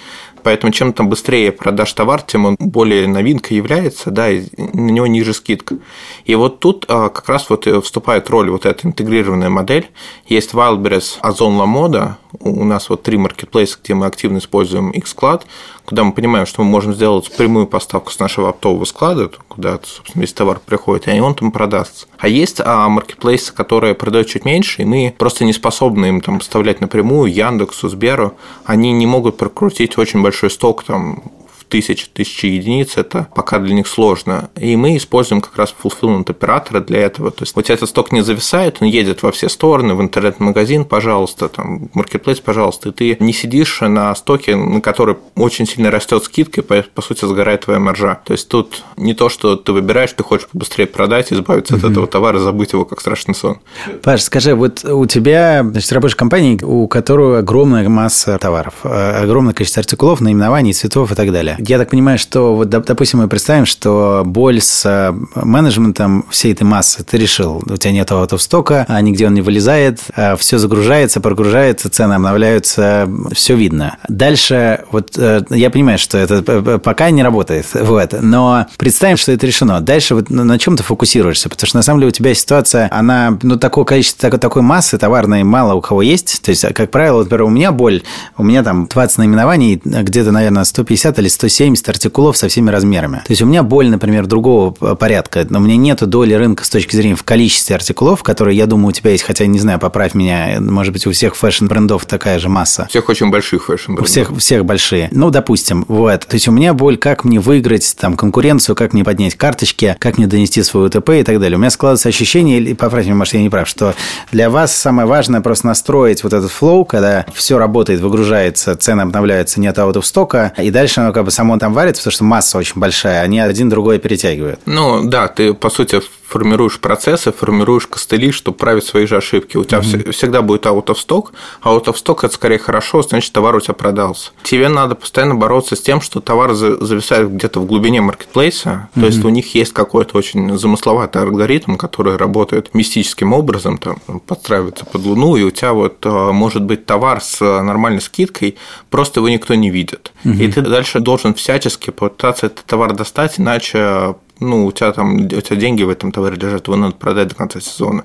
Поэтому чем там быстрее продашь товар, тем он более новинкой является, да, и на него ниже скидка. И вот тут а, как раз вот вступает роль вот эта интегрированная модель. Есть Wildberries, Озон Ламода, у нас вот три маркетплейса, где мы активно используем Xcloud, куда мы понимаем, что мы можем сделать прямую поставку с нашего оптового склада, куда, собственно, весь товар приходит, и он там продастся. А есть а, маркетплейсы, которые продают чуть меньше, и мы просто не способны им там поставлять напрямую Яндексу, Сберу. Они не могут прокрутить очень большой сток там тысяч, тысячи единиц, это пока для них сложно. И мы используем как раз fulfillment оператора для этого. То есть у тебя этот сток не зависает, он едет во все стороны, в интернет-магазин, пожалуйста, там, в маркетплейс, пожалуйста, и ты не сидишь на стоке, на который очень сильно растет скидка, и по, по сути сгорает твоя маржа. То есть тут не то, что ты выбираешь, ты хочешь побыстрее продать, избавиться угу. от этого товара, забыть его как страшный сон. Паш, скажи, вот у тебя, значит, работаешь в компании, у которой огромная масса товаров, э, огромное количество артикулов, наименований, цветов и так далее. Я так понимаю, что вот, допустим, мы представим, что боль с э, менеджментом всей этой массы ты решил. У тебя нет аутостока, а нигде он не вылезает, а все загружается, прогружается, цены обновляются, все видно. Дальше, вот э, я понимаю, что это пока не работает, вот, но представим, что это решено. Дальше вот на чем ты фокусируешься? Потому что на самом деле у тебя ситуация, она, ну, такое количество, такой, такой массы товарной мало у кого есть. То есть, как правило, например, у меня боль, у меня там 20 наименований, где-то, наверное, 150 или 100 170 артикулов со всеми размерами. То есть у меня боль, например, другого порядка, но у меня нет доли рынка с точки зрения в количестве артикулов, которые, я думаю, у тебя есть, хотя не знаю, поправь меня, может быть, у всех fashion-брендов такая же масса. У всех очень больших fashion-брендов. У всех, всех большие. Ну, допустим, вот. То есть у меня боль, как мне выиграть там конкуренцию, как мне поднять карточки, как мне донести свой УТП и так далее. У меня складывается ощущение, или поправь меня, может, я не прав, что для вас самое важное просто настроить вот этот флоу, когда все работает, выгружается, цены обновляются, нет аутов стока, и дальше оно как бы само там варится, потому что масса очень большая, они один другой перетягивают. Ну, да, ты, по сути, формируешь процессы, формируешь костыли, чтобы править свои же ошибки. У тебя mm-hmm. всегда будет out of stock, а out of stock – это скорее хорошо, значит, товар у тебя продался. Тебе надо постоянно бороться с тем, что товар зависает где-то в глубине маркетплейса, mm-hmm. то есть у них есть какой-то очень замысловатый алгоритм, который работает мистическим образом, там, подстраивается под луну, и у тебя вот э, может быть товар с нормальной скидкой, просто его никто не видит. Mm-hmm. И ты дальше должен всячески попытаться этот товар достать, иначе ну, у тебя там у тебя деньги в этом товаре лежат, его надо продать до конца сезона.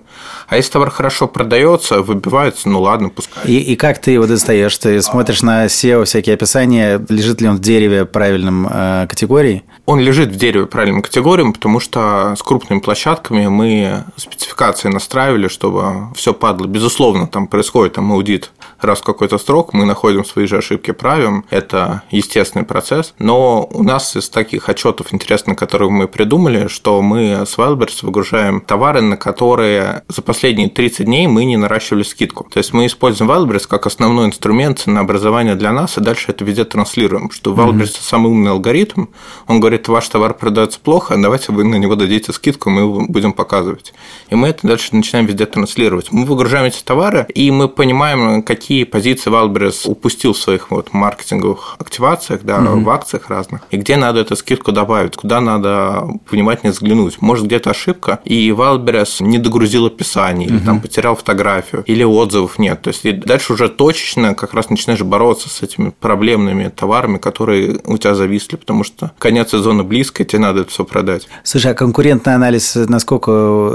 А если товар хорошо продается, выбивается, ну ладно, пускай. И, и как ты его достаешь? Ты смотришь на SEO всякие описания, лежит ли он в дереве правильном э, категории? Он лежит в дереве правильным категориям, потому что с крупными площадками мы спецификации настраивали, чтобы все падло. Безусловно, там происходит там аудит раз в какой-то срок, мы находим свои же ошибки, правим. Это естественный процесс. Но у нас из таких отчетов интересных, которые мы придумали, что мы с Wildberries выгружаем товары, на которые за последние 30 дней мы не наращивали скидку. То есть мы используем Wildberries как основной инструмент на образование для нас, и дальше это везде транслируем. Что Wildberries mm-hmm. самый умный алгоритм, он говорит, ваш товар продается плохо, давайте вы на него дадите скидку, мы его будем показывать. И мы это дальше начинаем везде транслировать. Мы выгружаем эти товары, и мы понимаем, какие позиции Wildberries упустил в своих вот маркетинговых активациях, да, mm-hmm. в акциях разных, и где надо эту скидку добавить, куда надо внимательнее взглянуть. Может, где-то ошибка, и Wildberries не догрузил описание, mm-hmm. или там потерял фотографию, или отзывов нет. То есть и дальше уже точечно как раз начинаешь бороться с этими проблемными товарами, которые у тебя зависли, потому что конец из сезона близко, тебе надо это все продать. Слушай, а конкурентный анализ, насколько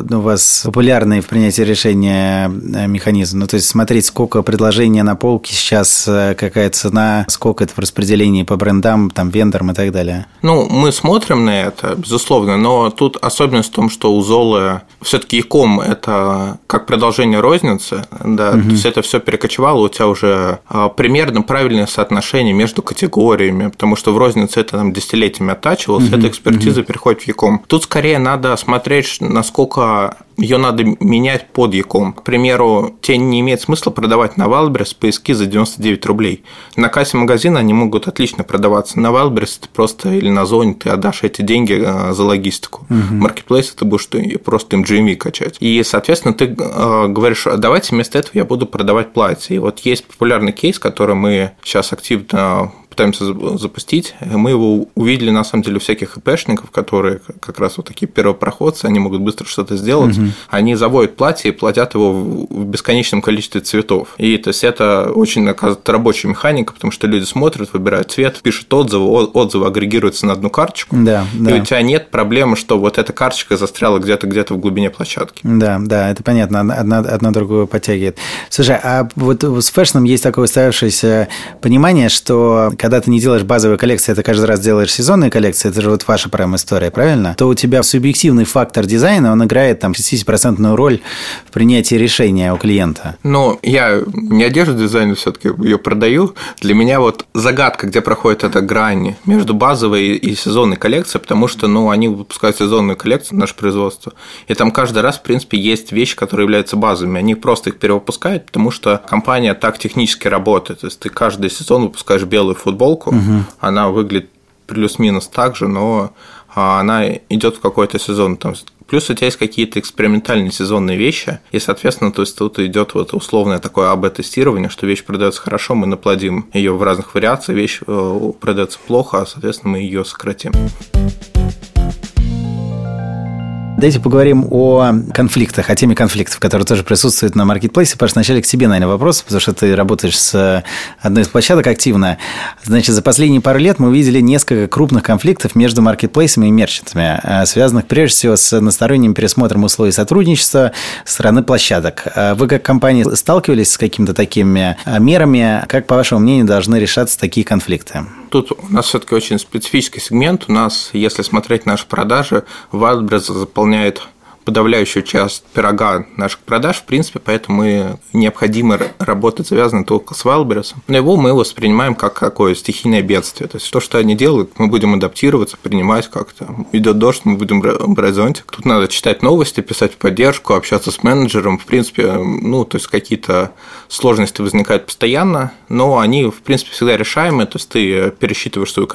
ну, у вас популярный в принятии решения э, механизм? Ну, то есть смотреть, сколько предложений на полке сейчас, э, какая цена, сколько это в распределении по брендам, там, вендорам и так далее? Ну, мы смотрим на это, безусловно, но тут особенность в том, что у Золы все-таки Яком – это как продолжение розницы, да, угу. то есть это все перекочевало, у тебя уже а, примерно правильное соотношение между категориями, потому что в рознице это там десятилетиями оттачивалось, угу. эта экспертиза угу. переходит в Яком. Тут скорее надо смотреть, насколько ее надо менять под яком. К примеру, тебе не имеет смысла продавать на Wildberries поиски за 99 рублей. На кассе магазина они могут отлично продаваться. На Wildberries ты просто или на зоне ты отдашь эти деньги э, за логистику. Угу. Marketplace ты будешь просто им GMV качать. И, соответственно, ты э, говоришь, давайте вместо этого я буду продавать платье. И вот есть популярный кейс, который мы сейчас активно пытаемся запустить. Мы его увидели, на самом деле, у всяких ИПшников, которые как раз вот такие первопроходцы, они могут быстро что-то сделать. Угу. Они заводят платье и платят его в бесконечном количестве цветов. И то есть это очень, оказывается, рабочая механика, потому что люди смотрят, выбирают цвет, пишут отзывы, отзывы агрегируются на одну карточку. Да, да. И у тебя нет проблемы, что вот эта карточка застряла где-то где-то в глубине площадки. Да, да, это понятно, одна, одна другую подтягивает. Слушай, а вот с фэшном есть такое устоявшееся понимание, что когда ты не делаешь базовые коллекции, ты каждый раз делаешь сезонные коллекции, это же вот ваша прям история, правильно? То у тебя субъективный фактор дизайна, он играет там 60% роль в принятии решения у клиента. Ну, я не одежду дизайну все-таки ее продаю. Для меня вот загадка, где проходит эта грань между базовой и сезонной коллекцией, потому что, ну, они выпускают сезонную коллекцию, наше производство, и там каждый раз, в принципе, есть вещи, которые являются базовыми. Они просто их перевыпускают, потому что компания так технически работает. То есть ты каждый сезон выпускаешь белую футболку, футболку, угу. она выглядит плюс-минус так же, но а, она идет в какой-то сезон. Там, плюс у тебя есть какие-то экспериментальные сезонные вещи, и, соответственно, то есть тут идет вот условное такое АБ-тестирование, что вещь продается хорошо, мы наплодим ее в разных вариациях, вещь э, продается плохо, а, соответственно, мы ее сократим. Давайте поговорим о конфликтах, о теме конфликтов, которые тоже присутствуют на маркетплейсе. Паш, вначале к тебе, наверное, вопрос, потому что ты работаешь с одной из площадок активно. Значит, за последние пару лет мы увидели несколько крупных конфликтов между маркетплейсами и мерчантами, э, связанных прежде всего с односторонним пересмотром условий сотрудничества со стороны площадок. Э, вы как компания сталкивались с какими-то такими э, мерами? Как, по вашему мнению, должны решаться такие конфликты? Тут у нас все-таки очень специфический сегмент. У нас, если смотреть наши продажи, Wildberries заполняет выполняет подавляющую часть пирога наших продаж, в принципе, поэтому мы необходимо работать завязаны только с Wildberries. Но его мы воспринимаем как какое стихийное бедствие. То есть то, что они делают, мы будем адаптироваться, принимать как-то. Идет дождь, мы будем брать зонтик. Тут надо читать новости, писать в поддержку, общаться с менеджером. В принципе, ну, то есть какие-то сложности возникают постоянно, но они, в принципе, всегда решаемые. То есть ты пересчитываешь свою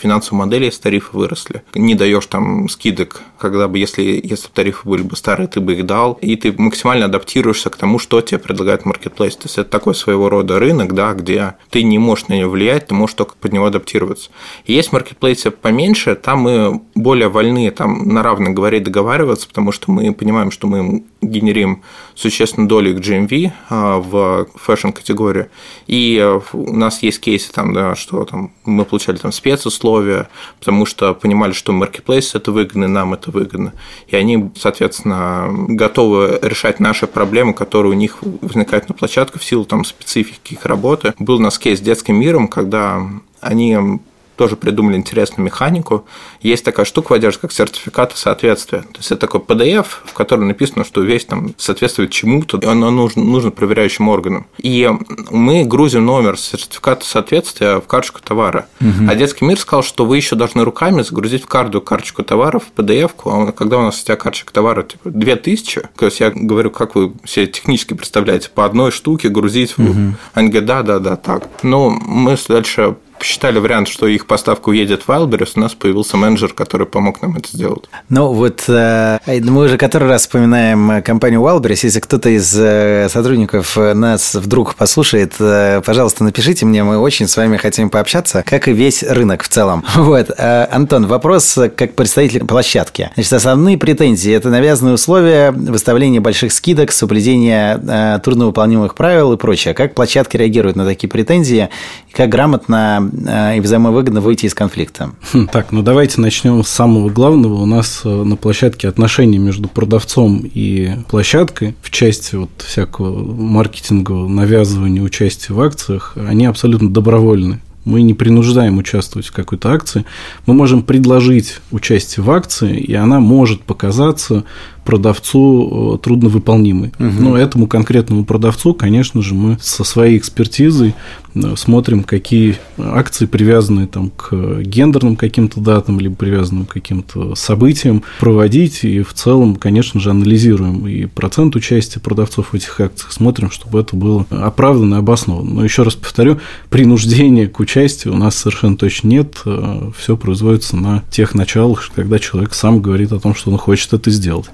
финансовую модель, если тарифы выросли. Не даешь там скидок, когда бы, если, если тарифы были бы старые, ты бы их дал, и ты максимально адаптируешься к тому, что тебе предлагает маркетплейс. То есть это такой своего рода рынок, да, где ты не можешь на него влиять, ты можешь только под него адаптироваться. И есть маркетплейсы поменьше, там мы более вольны там на равных говорить, договариваться, потому что мы понимаем, что мы генерим существенную долю к GMV а, в фэшн-категории. И э, у нас есть кейсы, там, да, что там, мы получали там спецусловия, потому что понимали, что маркетплейс это выгодно, нам это выгодно. И они, соответственно, готовы решать наши проблемы, которые у них возникают на площадке в силу там, специфики их работы. Был у нас кейс с детским миром, когда они тоже придумали интересную механику. Есть такая штука в одежде, как сертификаты соответствия. То есть это такой PDF, в котором написано, что вещь там соответствует чему-то, и оно нужно, нужно проверяющим органам. И мы грузим номер сертификата соответствия в карточку товара. Угу. А детский мир сказал, что вы еще должны руками загрузить в каждую карточку товара в PDF, а когда у нас у тебя карточка товара типа 2000, то есть я говорю, как вы себе технически представляете, по одной штуке грузить, угу. они говорят, да, да, да, так. Но мы дальше посчитали вариант, что их поставка уедет в Wildberries, у нас появился менеджер, который помог нам это сделать. Ну вот э, мы уже который раз вспоминаем компанию Wildberries. Если кто-то из э, сотрудников нас вдруг послушает, э, пожалуйста, напишите мне, мы очень с вами хотим пообщаться, как и весь рынок в целом. Вот, Антон, вопрос как представитель площадки. Значит, основные претензии – это навязанные условия, выставление больших скидок, соблюдение трудновыполнимых правил и прочее. Как площадки реагируют на такие претензии, как грамотно э, и взаимовыгодно выйти из конфликта. Хм, так, ну давайте начнем с самого главного. У нас э, на площадке отношения между продавцом и площадкой в части вот всякого маркетингового навязывания участия в акциях, они абсолютно добровольны. Мы не принуждаем участвовать в какой-то акции. Мы можем предложить участие в акции, и она может показаться продавцу э, трудновыполнимой. Угу. Но этому конкретному продавцу, конечно же, мы со своей экспертизой э, смотрим, какие акции привязаны там, к гендерным каким-то датам, либо привязаны к каким-то событиям проводить. И в целом, конечно же, анализируем и процент участия продавцов в этих акциях, смотрим, чтобы это было оправданно и обосновано. Но еще раз повторю, принуждения к участию у нас совершенно точно нет. Э, Все производится на тех началах, когда человек сам говорит о том, что он хочет это сделать.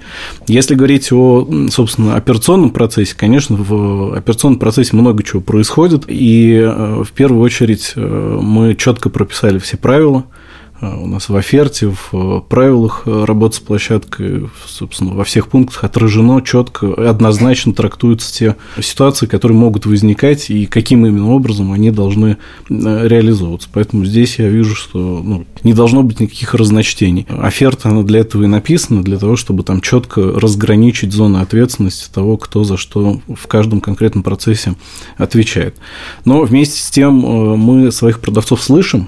Если говорить о, собственно, операционном процессе, конечно, в операционном процессе много чего происходит, и э, в первую очередь э, мы четко прописали все правила, у нас в оферте, в э, правилах э, работы с площадкой, собственно, во всех пунктах отражено четко однозначно трактуются те ситуации, которые могут возникать и каким именно образом они должны реализовываться. Поэтому здесь я вижу, что ну, не должно быть никаких разночтений. Оферта, она для этого и написана, для того, чтобы там четко разграничить зоны ответственности того, кто за что в каждом конкретном процессе отвечает. Но вместе с тем мы своих продавцов слышим,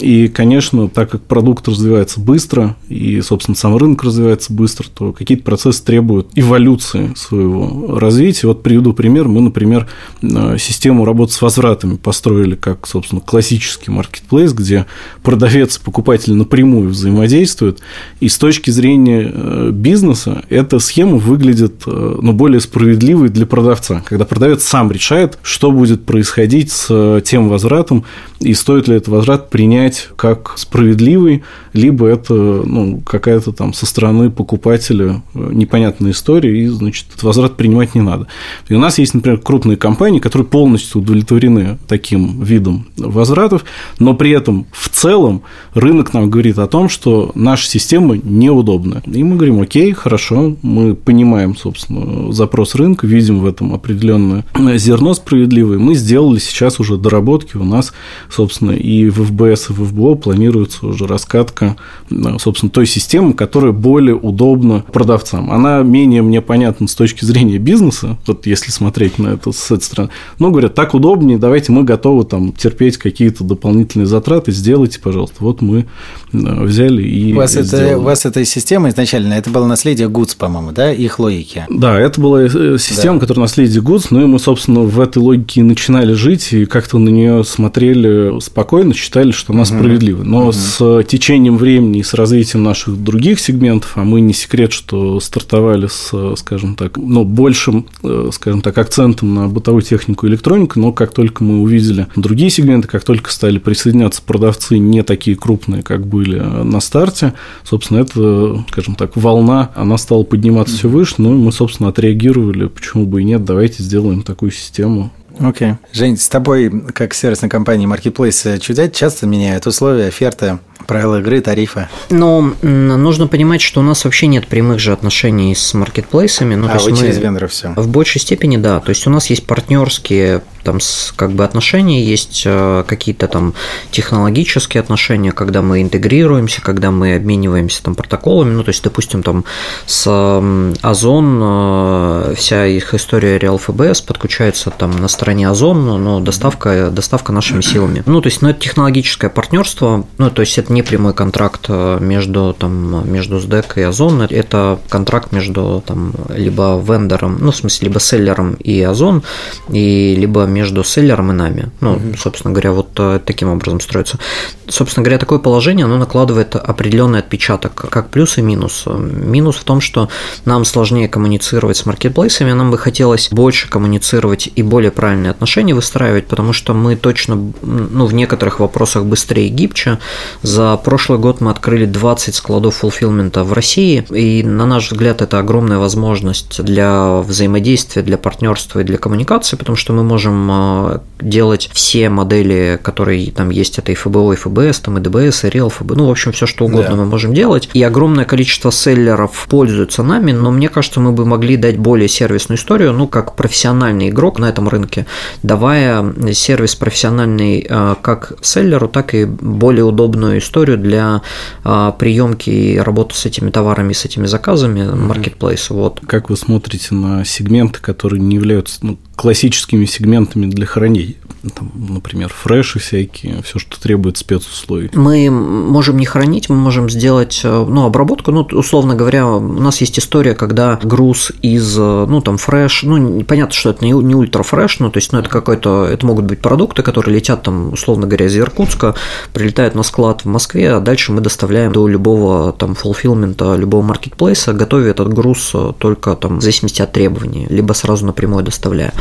и, конечно, так как продукт развивается быстро, и, собственно, сам рынок развивается быстро, то какие-то процессы требуют эволюции своего развития. Вот приведу пример. Мы, например, э, систему работы с возвратами построили как, собственно, классический маркетплейс, где продавец и покупатель напрямую взаимодействуют. И с точки зрения э, бизнеса эта схема выглядит э, ну, более справедливой для продавца, когда продавец сам решает, что будет происходить с тем возвратом, и стоит ли этот возврат принять принять как справедливый, либо это ну, какая-то там со стороны покупателя э, непонятная история, и, значит, возврат принимать не надо. И у нас есть, например, крупные компании, которые полностью удовлетворены таким видом возвратов, но при этом в целом рынок нам говорит о том, что наша система неудобна. И мы говорим, окей, хорошо, мы понимаем, собственно, запрос рынка, видим в этом определенное зерно справедливое, мы сделали сейчас уже доработки, у нас, собственно, и в ФБС, в ФБО планируется уже раскатка, собственно, той системы, которая более удобна продавцам. Она менее мне понятна с точки зрения бизнеса, вот если смотреть на это с этой стороны. Но говорят, так удобнее, давайте мы готовы там терпеть какие-то дополнительные затраты, сделайте, пожалуйста. Вот мы взяли и у вас, это, у вас эта система изначально, это было наследие Goods, по-моему, да, их логики? Да, это была э, система, да. которая наследие Goods, ну и мы, собственно, в этой логике и начинали жить, и как-то на нее смотрели спокойно, считали, что она угу. справедлива. Но угу. с течением времени и с развитием наших других сегментов, а мы не секрет, что стартовали с, скажем так, ну, большим, э, скажем так, акцентом на бытовую технику и электронику, но как только мы увидели другие сегменты, как только стали присоединяться продавцы не такие крупные, как были на старте, собственно, это, скажем так, волна, она стала подниматься все выше, ну и мы, собственно, отреагировали, почему бы и нет, давайте сделаем такую систему. Окей. Okay. Жень, с тобой, как сервисной компании Marketplace, чудять часто меняют условия, оферты? Правила игры, тарифы. Но нужно понимать, что у нас вообще нет прямых же отношений с маркетплейсами. Ну, а вы через вендора все? В большей степени, да. То есть у нас есть партнерские там как бы отношения, есть э, какие-то там технологические отношения, когда мы интегрируемся, когда мы обмениваемся там протоколами. Ну, то есть, допустим, там с Озон э, вся их история RealFBS подключается там на стороне Озон, но доставка, доставка нашими силами. Ну, то есть, ну, это технологическое партнерство, ну, то есть, это не прямой контракт э, между, там, между СДЭК и Озон, это контракт между там, либо вендором, ну, в смысле, либо селлером и Озон, и либо между селлером и нами. Ну, угу. собственно говоря, вот э, таким образом строится. Собственно говоря, такое положение, оно накладывает определенный отпечаток, как плюс и минус. Минус в том, что нам сложнее коммуницировать с маркетплейсами, нам бы хотелось больше коммуницировать и более правильные отношения выстраивать, потому что мы точно, ну, в некоторых вопросах быстрее и гибче, за За прошлый год мы открыли 20 складов фулфилмента в России, и на наш взгляд это огромная возможность для взаимодействия, для партнерства и для коммуникации, потому что мы можем а, делать все модели, которые там есть, это и ФБО, и ФБС, там и ДБС, и Real ФБ, ну, в общем, все что угодно да. мы можем делать. И огромное количество селлеров пользуются нами, но мне кажется, мы бы могли дать более сервисную историю, ну, как профессиональный игрок на этом рынке, давая сервис профессиональный а, как селлеру, так и более удобную историю для а, приемки и работы с этими товарами, с этими заказами, marketplace. Вот. Как вы смотрите на сегменты, которые не являются ну, классическими сегментами для хранения? Там, например, фреши всякие, все, что требует спецусловий. Мы можем не хранить, мы можем сделать э, ну, обработку. Ну, условно говоря, у нас есть история, когда груз из, э, ну, там, фреш, ну, понятно, что это не, не ультра фреш, ну, то есть, ну, это какой-то, это могут быть продукты, которые летят, там, условно говоря, из Иркутска, прилетают на склад в Москве, а дальше мы доставляем до любого, там, фулфилмента, любого маркетплейса, готовя этот груз э, только, там, в зависимости от требований, либо сразу напрямую доставляя.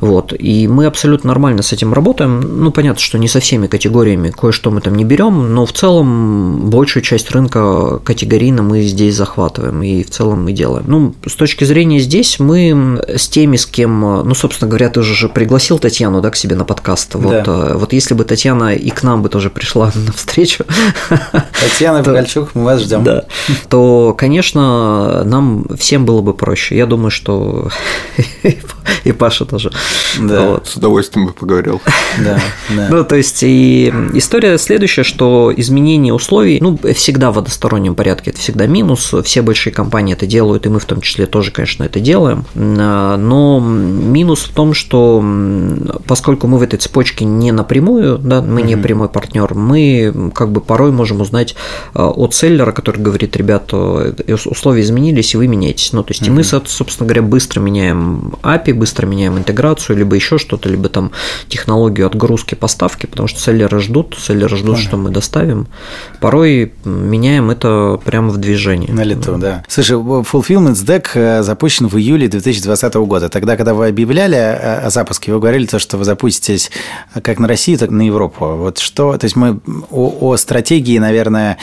Вот. И мы абсолютно нормально с этим работаем. Ну, понятно, что не со всеми категориями, кое-что мы там не берем, но в целом большую часть рынка категорийно мы здесь захватываем и в целом мы делаем. Ну, с точки зрения здесь мы с теми, с кем, ну, собственно говоря, ты уже пригласил Татьяну, да, к себе на подкаст. Да. Вот, э, вот если бы Татьяна и к нам бы тоже пришла на встречу. Татьяна Погольчук, мы вас ждем. Да. То, конечно, нам всем было бы проще. Я думаю, что и Паша тоже. Да. Вот. С удовольствием бы поговорил говорил. Да, да. Ну, то есть, и история следующая, что изменение условий, ну, всегда в одностороннем порядке, это всегда минус, все большие компании это делают, и мы в том числе тоже, конечно, это делаем, но минус в том, что поскольку мы в этой цепочке не напрямую, да, мы не прямой партнер, мы как бы порой можем узнать а, от селлера, который говорит, ребята, условия изменились, и вы меняетесь. Ну, то есть, и мы, собственно говоря, быстро меняем API, быстро меняем интеграцию, либо еще что-то, либо там технологию отгрузки поставки, потому что селлеры ждут, селлеры ждут, Понятно. что мы доставим. Порой меняем это прямо в движении. На лету, да. Слушай, Fulfillment Deck э, запущен в июле 2020 года. Тогда, когда вы объявляли о запуске, вы говорили то, что вы запуститесь как на Россию, так и на Европу. Вот что, то есть мы о, о стратегии, наверное,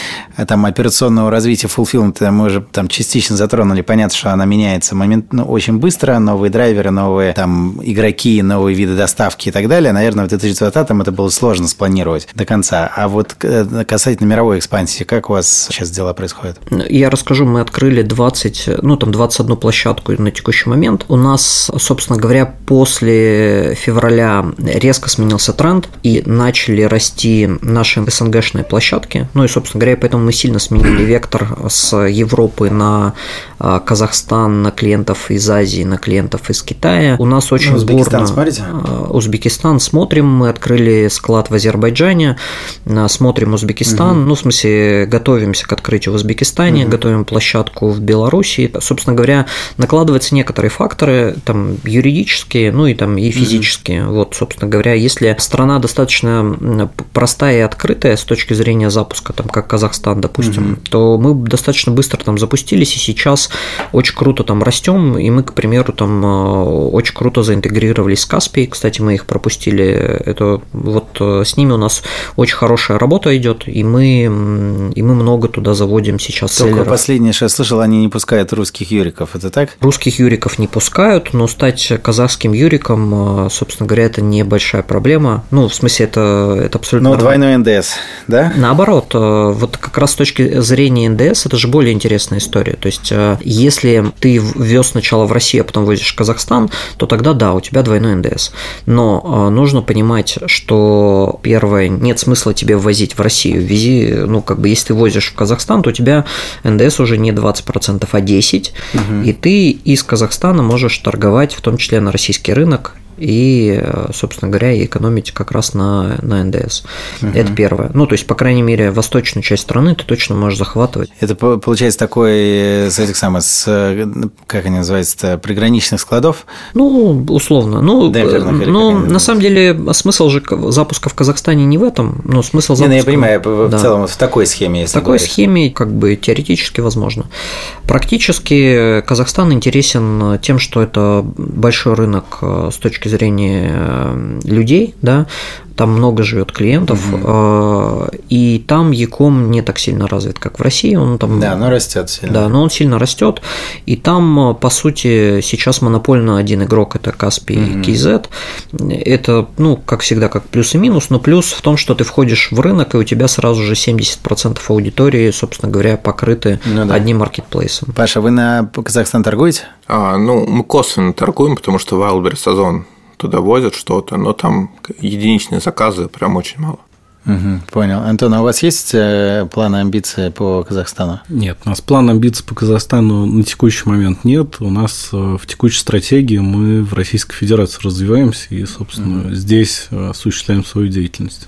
там операционного развития Fulfillment мы уже там частично затронули. Понятно, что она меняется момент, ну, очень быстро, новые драйверы, новые там игроки, новые виды доставки и так далее далее, наверное, в 2020-м это было сложно спланировать до конца. А вот э, касательно мировой экспансии, как у вас сейчас дела происходят? Я расскажу, мы открыли 20, ну там 21 площадку на текущий момент. У нас, собственно говоря, после февраля резко сменился тренд и начали расти наши СНГшные площадки. Ну и, собственно говоря, поэтому мы сильно сменили вектор с Европы на а, Казахстан, на клиентов из Азии, на клиентов из Китая. У нас очень ну, Узбекистан, бурно... смотрите? А, Узбекистан Узбекистан смотрим, мы открыли склад в Азербайджане, э, смотрим Узбекистан, угу. ну, в смысле, готовимся к открытию в Узбекистане, угу. готовим площадку в Беларуси. Собственно говоря, накладываются некоторые факторы, там, юридические, ну и там и физические. Угу. Вот, собственно говоря, если страна достаточно простая и открытая с точки зрения запуска, там, как Казахстан, допустим, угу. то мы достаточно быстро там запустились, и сейчас очень круто там растем, и мы, к примеру, там э, очень круто заинтегрировались с Каспией, кстати, мы их пропустили запустили. Это вот э, с ними у нас очень хорошая работа идет, и мы, и мы много туда заводим сейчас Только селлеров. последнее, что я слышал, они не пускают русских юриков, это так? Русских юриков не пускают, но стать казахским юриком, э, собственно говоря, это небольшая проблема. Ну, в смысле, это, это абсолютно... Но двойной НДС, да? Наоборот, э, вот как раз с точки зрения НДС это же более интересная история. То есть, если ты ввез сначала в Россию, а потом возишь в Казахстан, то тогда да, у тебя двойной ндс. Но нужно понимать, что первое, нет смысла тебе ввозить в Россию. Вези, ну, как бы, если ты возишь в Казахстан, то у тебя НДС уже не 20%, а 10%, угу. и ты из Казахстана можешь торговать, в том числе на российский рынок, и, собственно говоря, и экономить как раз на, на НДС. Угу. Это первое. Ну, то есть, по крайней мере, восточную часть страны ты точно можешь захватывать. Это получается такой э, с этих самых, с, э, как они называются, приграничных складов? Ну, условно. Ну, ну на самом деле, смысл же запуска в Казахстане не в этом, но смысл запуска... Не, ну, я понимаю, в да. целом в такой схеме, если В такой говоришь. схеме, как бы, теоретически возможно. Практически Казахстан интересен тем, что это большой рынок э, с точки точки зрения э, людей, да, там много живет клиентов, угу. и там Яком не так сильно развит, как в России. Он там, да, но растет сильно. Да, но он сильно растет, и там, по сути, сейчас монопольно один игрок – это Каспий угу. и KZ. Это, ну, как всегда, как плюс и минус, но плюс в том, что ты входишь в рынок, и у тебя сразу же 70% аудитории, собственно говоря, покрыты ну, да. одним маркетплейсом. Паша, вы на Казахстан торгуете? А, ну, мы косвенно торгуем, потому что Wildberries Озон туда возят что-то, но там единичные заказы прям очень мало. Угу, понял. Антон, а у вас есть э, планы, амбиции по Казахстану? Нет, у нас план амбиций по Казахстану на текущий момент нет. У нас э, в текущей стратегии мы в Российской Федерации развиваемся и, собственно, угу. здесь э, осуществляем свою деятельность.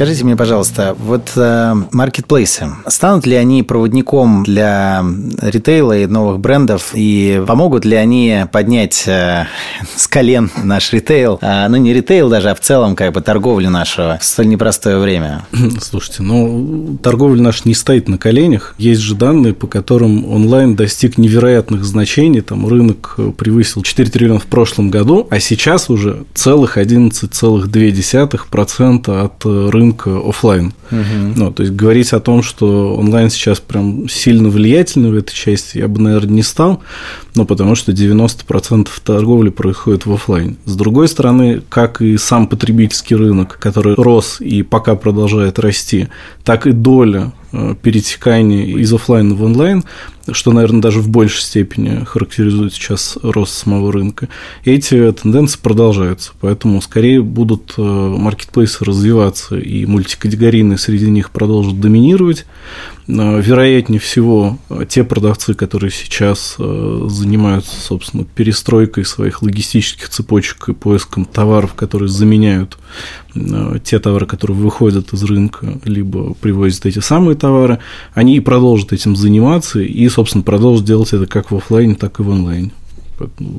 Скажите мне, пожалуйста, вот э, маркетплейсы, станут ли они проводником для ритейла и новых брендов, и помогут ли они поднять э, с колен наш ритейл, а, ну не ритейл даже, а в целом как бы торговлю нашу в столь непростое время? Слушайте, ну торговля наша не стоит на коленях. Есть же данные, по которым онлайн достиг невероятных значений. Там рынок превысил 4 триллиона в прошлом году, а сейчас уже целых 11,2% от рынка офлайн. Угу. Ну, то есть говорить о том, что онлайн сейчас прям сильно влиятельный в этой части, я бы, наверное, не стал, ну, потому что 90% торговли происходит в офлайн. С другой стороны, как и сам потребительский рынок, который рос и пока продолжает расти, так и доля Э, перетекание из офлайна в онлайн, что, наверное, даже в большей степени характеризует сейчас рост самого рынка. эти тенденции продолжаются, поэтому скорее будут э, маркетплейсы развиваться, и мультикатегорийные среди них продолжат доминировать. Э, вероятнее всего, те продавцы, которые сейчас занимаются, собственно, перестройкой своих логистических цепочек и поиском товаров, которые заменяют те товары, которые выходят из рынка, либо привозят эти самые товары, они и продолжат этим заниматься, и, собственно, продолжат делать это как в офлайне, так и в онлайне.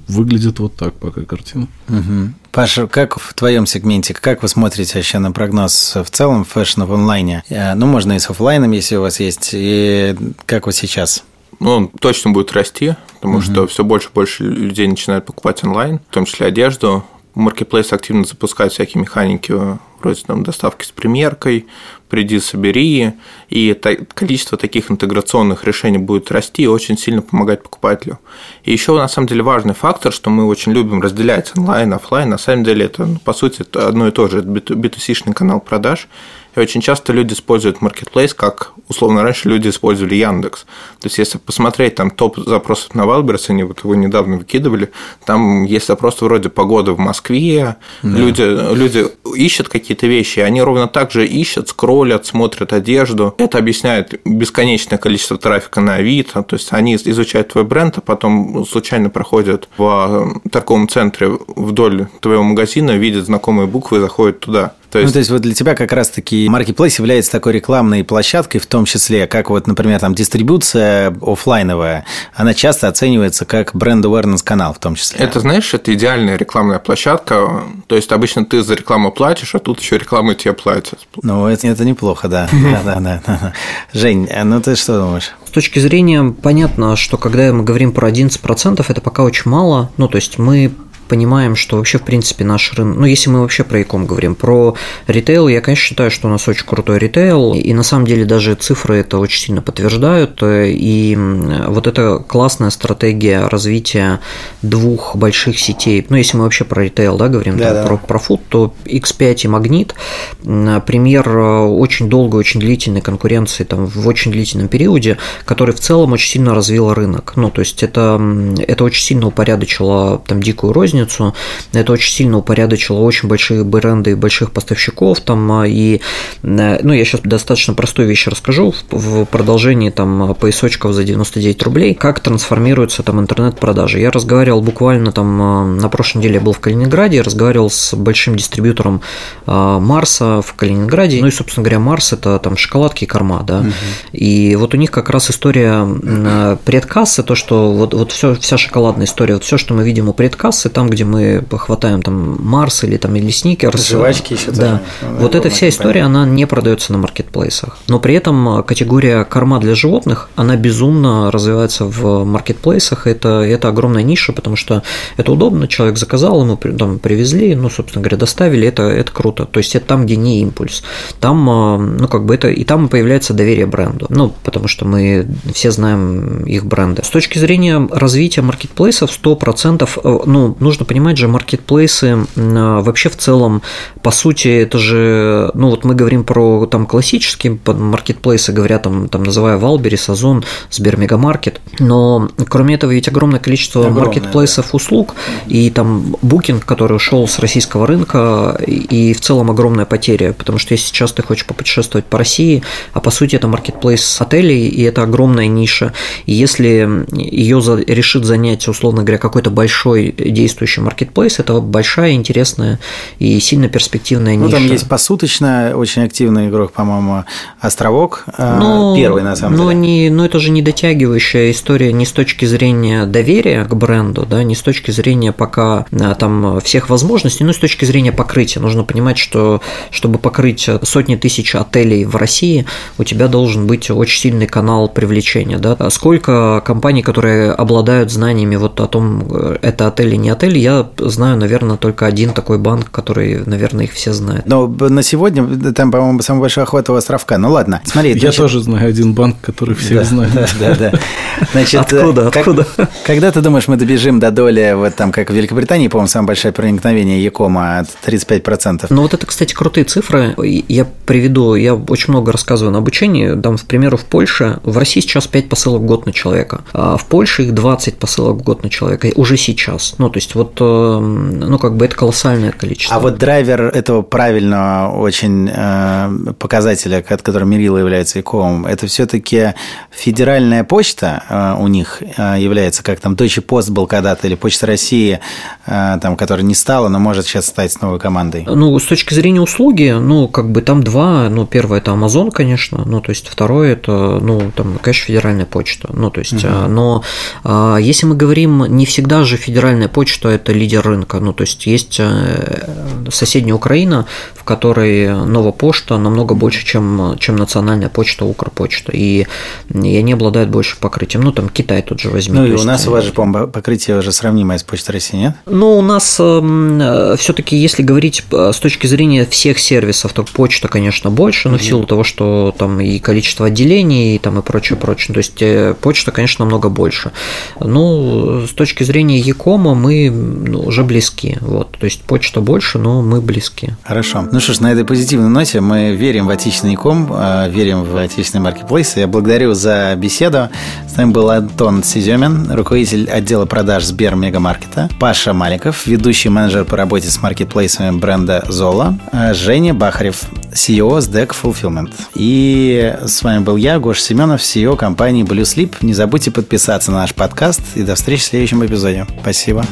Выглядит вот так пока картина. Угу. Паша, как в твоем сегменте, как вы смотрите вообще на прогноз в целом фэшна в онлайне? Э, ну, можно и с офлайном, если у вас есть, и как вот сейчас? Ну, он точно будет расти, потому угу. что все больше и больше людей начинают покупать онлайн, в том числе одежду. Marketplace активно запускает всякие механики вроде там, доставки с примеркой, приди, собери, и количество таких интеграционных решений будет расти и очень сильно помогать покупателю. И еще на самом деле важный фактор, что мы очень любим разделять онлайн, офлайн, на самом деле это, ну, по сути, одно и то же, это B2C-шный канал продаж, и очень часто люди используют Marketplace, как условно раньше люди использовали Яндекс. То есть, если посмотреть там топ запросов на Wildberries, они вот его недавно выкидывали, там есть запросы вроде погоды в Москве, да. люди, люди ищут какие-то вещи, они ровно так же ищут, скроллят, смотрят одежду. Это объясняет бесконечное количество трафика на Авито, то есть они изучают твой бренд, а потом случайно проходят в торговом центре вдоль твоего магазина, видят знакомые буквы и заходят туда. То есть... Ну, то есть вот для тебя как раз-таки Marketplace является такой рекламной площадкой, в том числе, как вот, например, там дистрибуция офлайновая, она часто оценивается как бренд awareness канал в том числе. Это, знаешь, это идеальная рекламная площадка. То есть обычно ты за рекламу платишь, а тут еще рекламу тебе платят. Ну, это, это неплохо, да. да, да, да. Жень, а ну ты что думаешь? С точки зрения, понятно, что когда мы говорим про 11%, это пока очень мало. Ну, то есть мы понимаем, что вообще, в принципе, наш рынок, ну, если мы вообще про Яком говорим, про ритейл, я, конечно, считаю, что у нас очень крутой ритейл, и на самом деле даже цифры это очень сильно подтверждают, и вот эта классная стратегия развития двух больших сетей, ну, если мы вообще про ритейл, да, говорим, да, да. Про, про фуд, то X5 и Магнит, пример очень долгой, очень длительной конкуренции там в очень длительном периоде, который в целом очень сильно развил рынок, ну, то есть это, это очень сильно упорядочило там дикую рознь, розницу. Это очень сильно упорядочило очень большие бренды и больших поставщиков там, а, и, э, ну, я сейчас достаточно простую вещь расскажу в продолжении там поясочков за 99 рублей, как трансформируются там интернет-продажи. Я разговаривал буквально там а, на прошлой неделе я был в Калининграде, разговаривал с большим дистрибьютором а, Марса в Калининграде, ну и, собственно говоря, Марс – это там шоколадки и корма, да, угу. и вот у них как раз история предкассы, то, что вот, вот все, вся шоколадная история, вот все, что мы видим у предкассы, там где мы хватаем там Марс или там или Сникерс. Жвачки еще. Да. Там, вот эта вся история, она не продается на маркетплейсах. Но при этом категория корма для животных, она безумно развивается в маркетплейсах. Это, это огромная ниша, потому что это удобно, человек заказал, ему там привезли, ну, собственно говоря, доставили, это, это круто. То есть это там, где не импульс. Там, а, ну, как бы это, и там появляется доверие бренду. Ну, потому что мы все знаем их бренды. С точки зрения развития маркетплейсов, 100%, э, ну, нужно понимать же, маркетплейсы а, вообще в целом, по сути, это же, ну, вот мы говорим про там классические маркетплейсы, говорят там, там называя Валберис, Озон, Сбермегамаркет, но кроме этого ведь огромное количество огромное, маркетплейсов да. услуг, и там Booking, который ушел с российского рынка, и в целом огромная потеря, потому что если сейчас ты хочешь попутешествовать по России, а по сути это маркетплейс отелей, и это огромная ниша, и если ее за, решит занять, условно говоря, какой-то большой действующий маркетплейс, это большая, интересная и сильно перспективная ниша. Ну, там есть посуточно очень активный игрок, по-моему, Островок, э, ну, первый на самом но деле. Не, но это же не дотягивающая история не с точки зрения доверия к бренду, да, не с точки зрения пока э, там всех возможностей, но с точки зрения покрытия. Нужно понимать, что чтобы покрыть сотни тысяч отелей в России, у тебя должен быть очень сильный канал привлечения. Да? Сколько компаний, которые обладают знаниями вот о том, э, это отель или не отель, я знаю, наверное, только один такой банк, который, наверное, их все знают. Но на сегодня там, по-моему, самый большой охват у островка. Ну ладно, смотри. Я тоже знаю один банк, который всех да, знает. Да, да, да. Значит, откуда, как, откуда? Когда ты думаешь, мы добежим до доли, вот там, как в Великобритании, по-моему, самое большое проникновение Якома от 35%. Ну вот это, кстати, крутые цифры. Я приведу, я очень много рассказываю на обучении. Дам, к примеру, в Польше, в России сейчас 5 посылок в год на человека, а в Польше их 20 посылок в год на человека уже сейчас. Ну, то есть вот, э, ну, как бы это колоссальное количество. А вот драйвер этого правильного очень э, показателя, от которого мерило является ИКОМ, это все-таки федеральная почта э, у них является, как там Deutsche Post был когда-то, или Почта России, там, которая не стала, но может сейчас стать новой командой. Ну, с точки зрения услуги, ну, как бы там два, ну, первое это Amazon, конечно, ну, то есть второе это, ну, там, конечно, федеральная почта, ну, то есть, угу. но если мы говорим, не всегда же федеральная почта это лидер рынка, ну, то есть есть э, соседняя Украина, в которой Новая почта намного больше, чем, чем национальная почта Укрпочта, и, и они обладают больше покрытием, ну, там, Китай тут же возьми. Ну, и у нас, у вас же, по-моему, покрытие уже сравнимое с Почтой России, нет? Ну, у нас э, все-таки, если говорить с точки зрения всех сервисов, то почта, конечно, больше, но в силу того, что там и количество отделений, и там и прочее, прочее. То есть э, почта, конечно, намного больше. Ну, с точки зрения Якома мы ну, уже близки. Вот. То есть почта больше, но мы близки. Хорошо. Ну что ж, на этой позитивной ноте мы верим в отечественный Яком, а, верим в отечественный маркетплейс. Я благодарю за беседу. С нами был Антон Сиземин, руководитель отдела продаж Сбер Мегамаркета, Паша Маликов, ведущий менеджер по работе с маркетплейсами бренда Зола, а Женя Бахарев, CEO SDEC Fulfillment. И с вами был я, Гош Семенов, CEO компании Blue Sleep. Не забудьте подписаться на наш подкаст и до встречи в следующем эпизоде. Спасибо.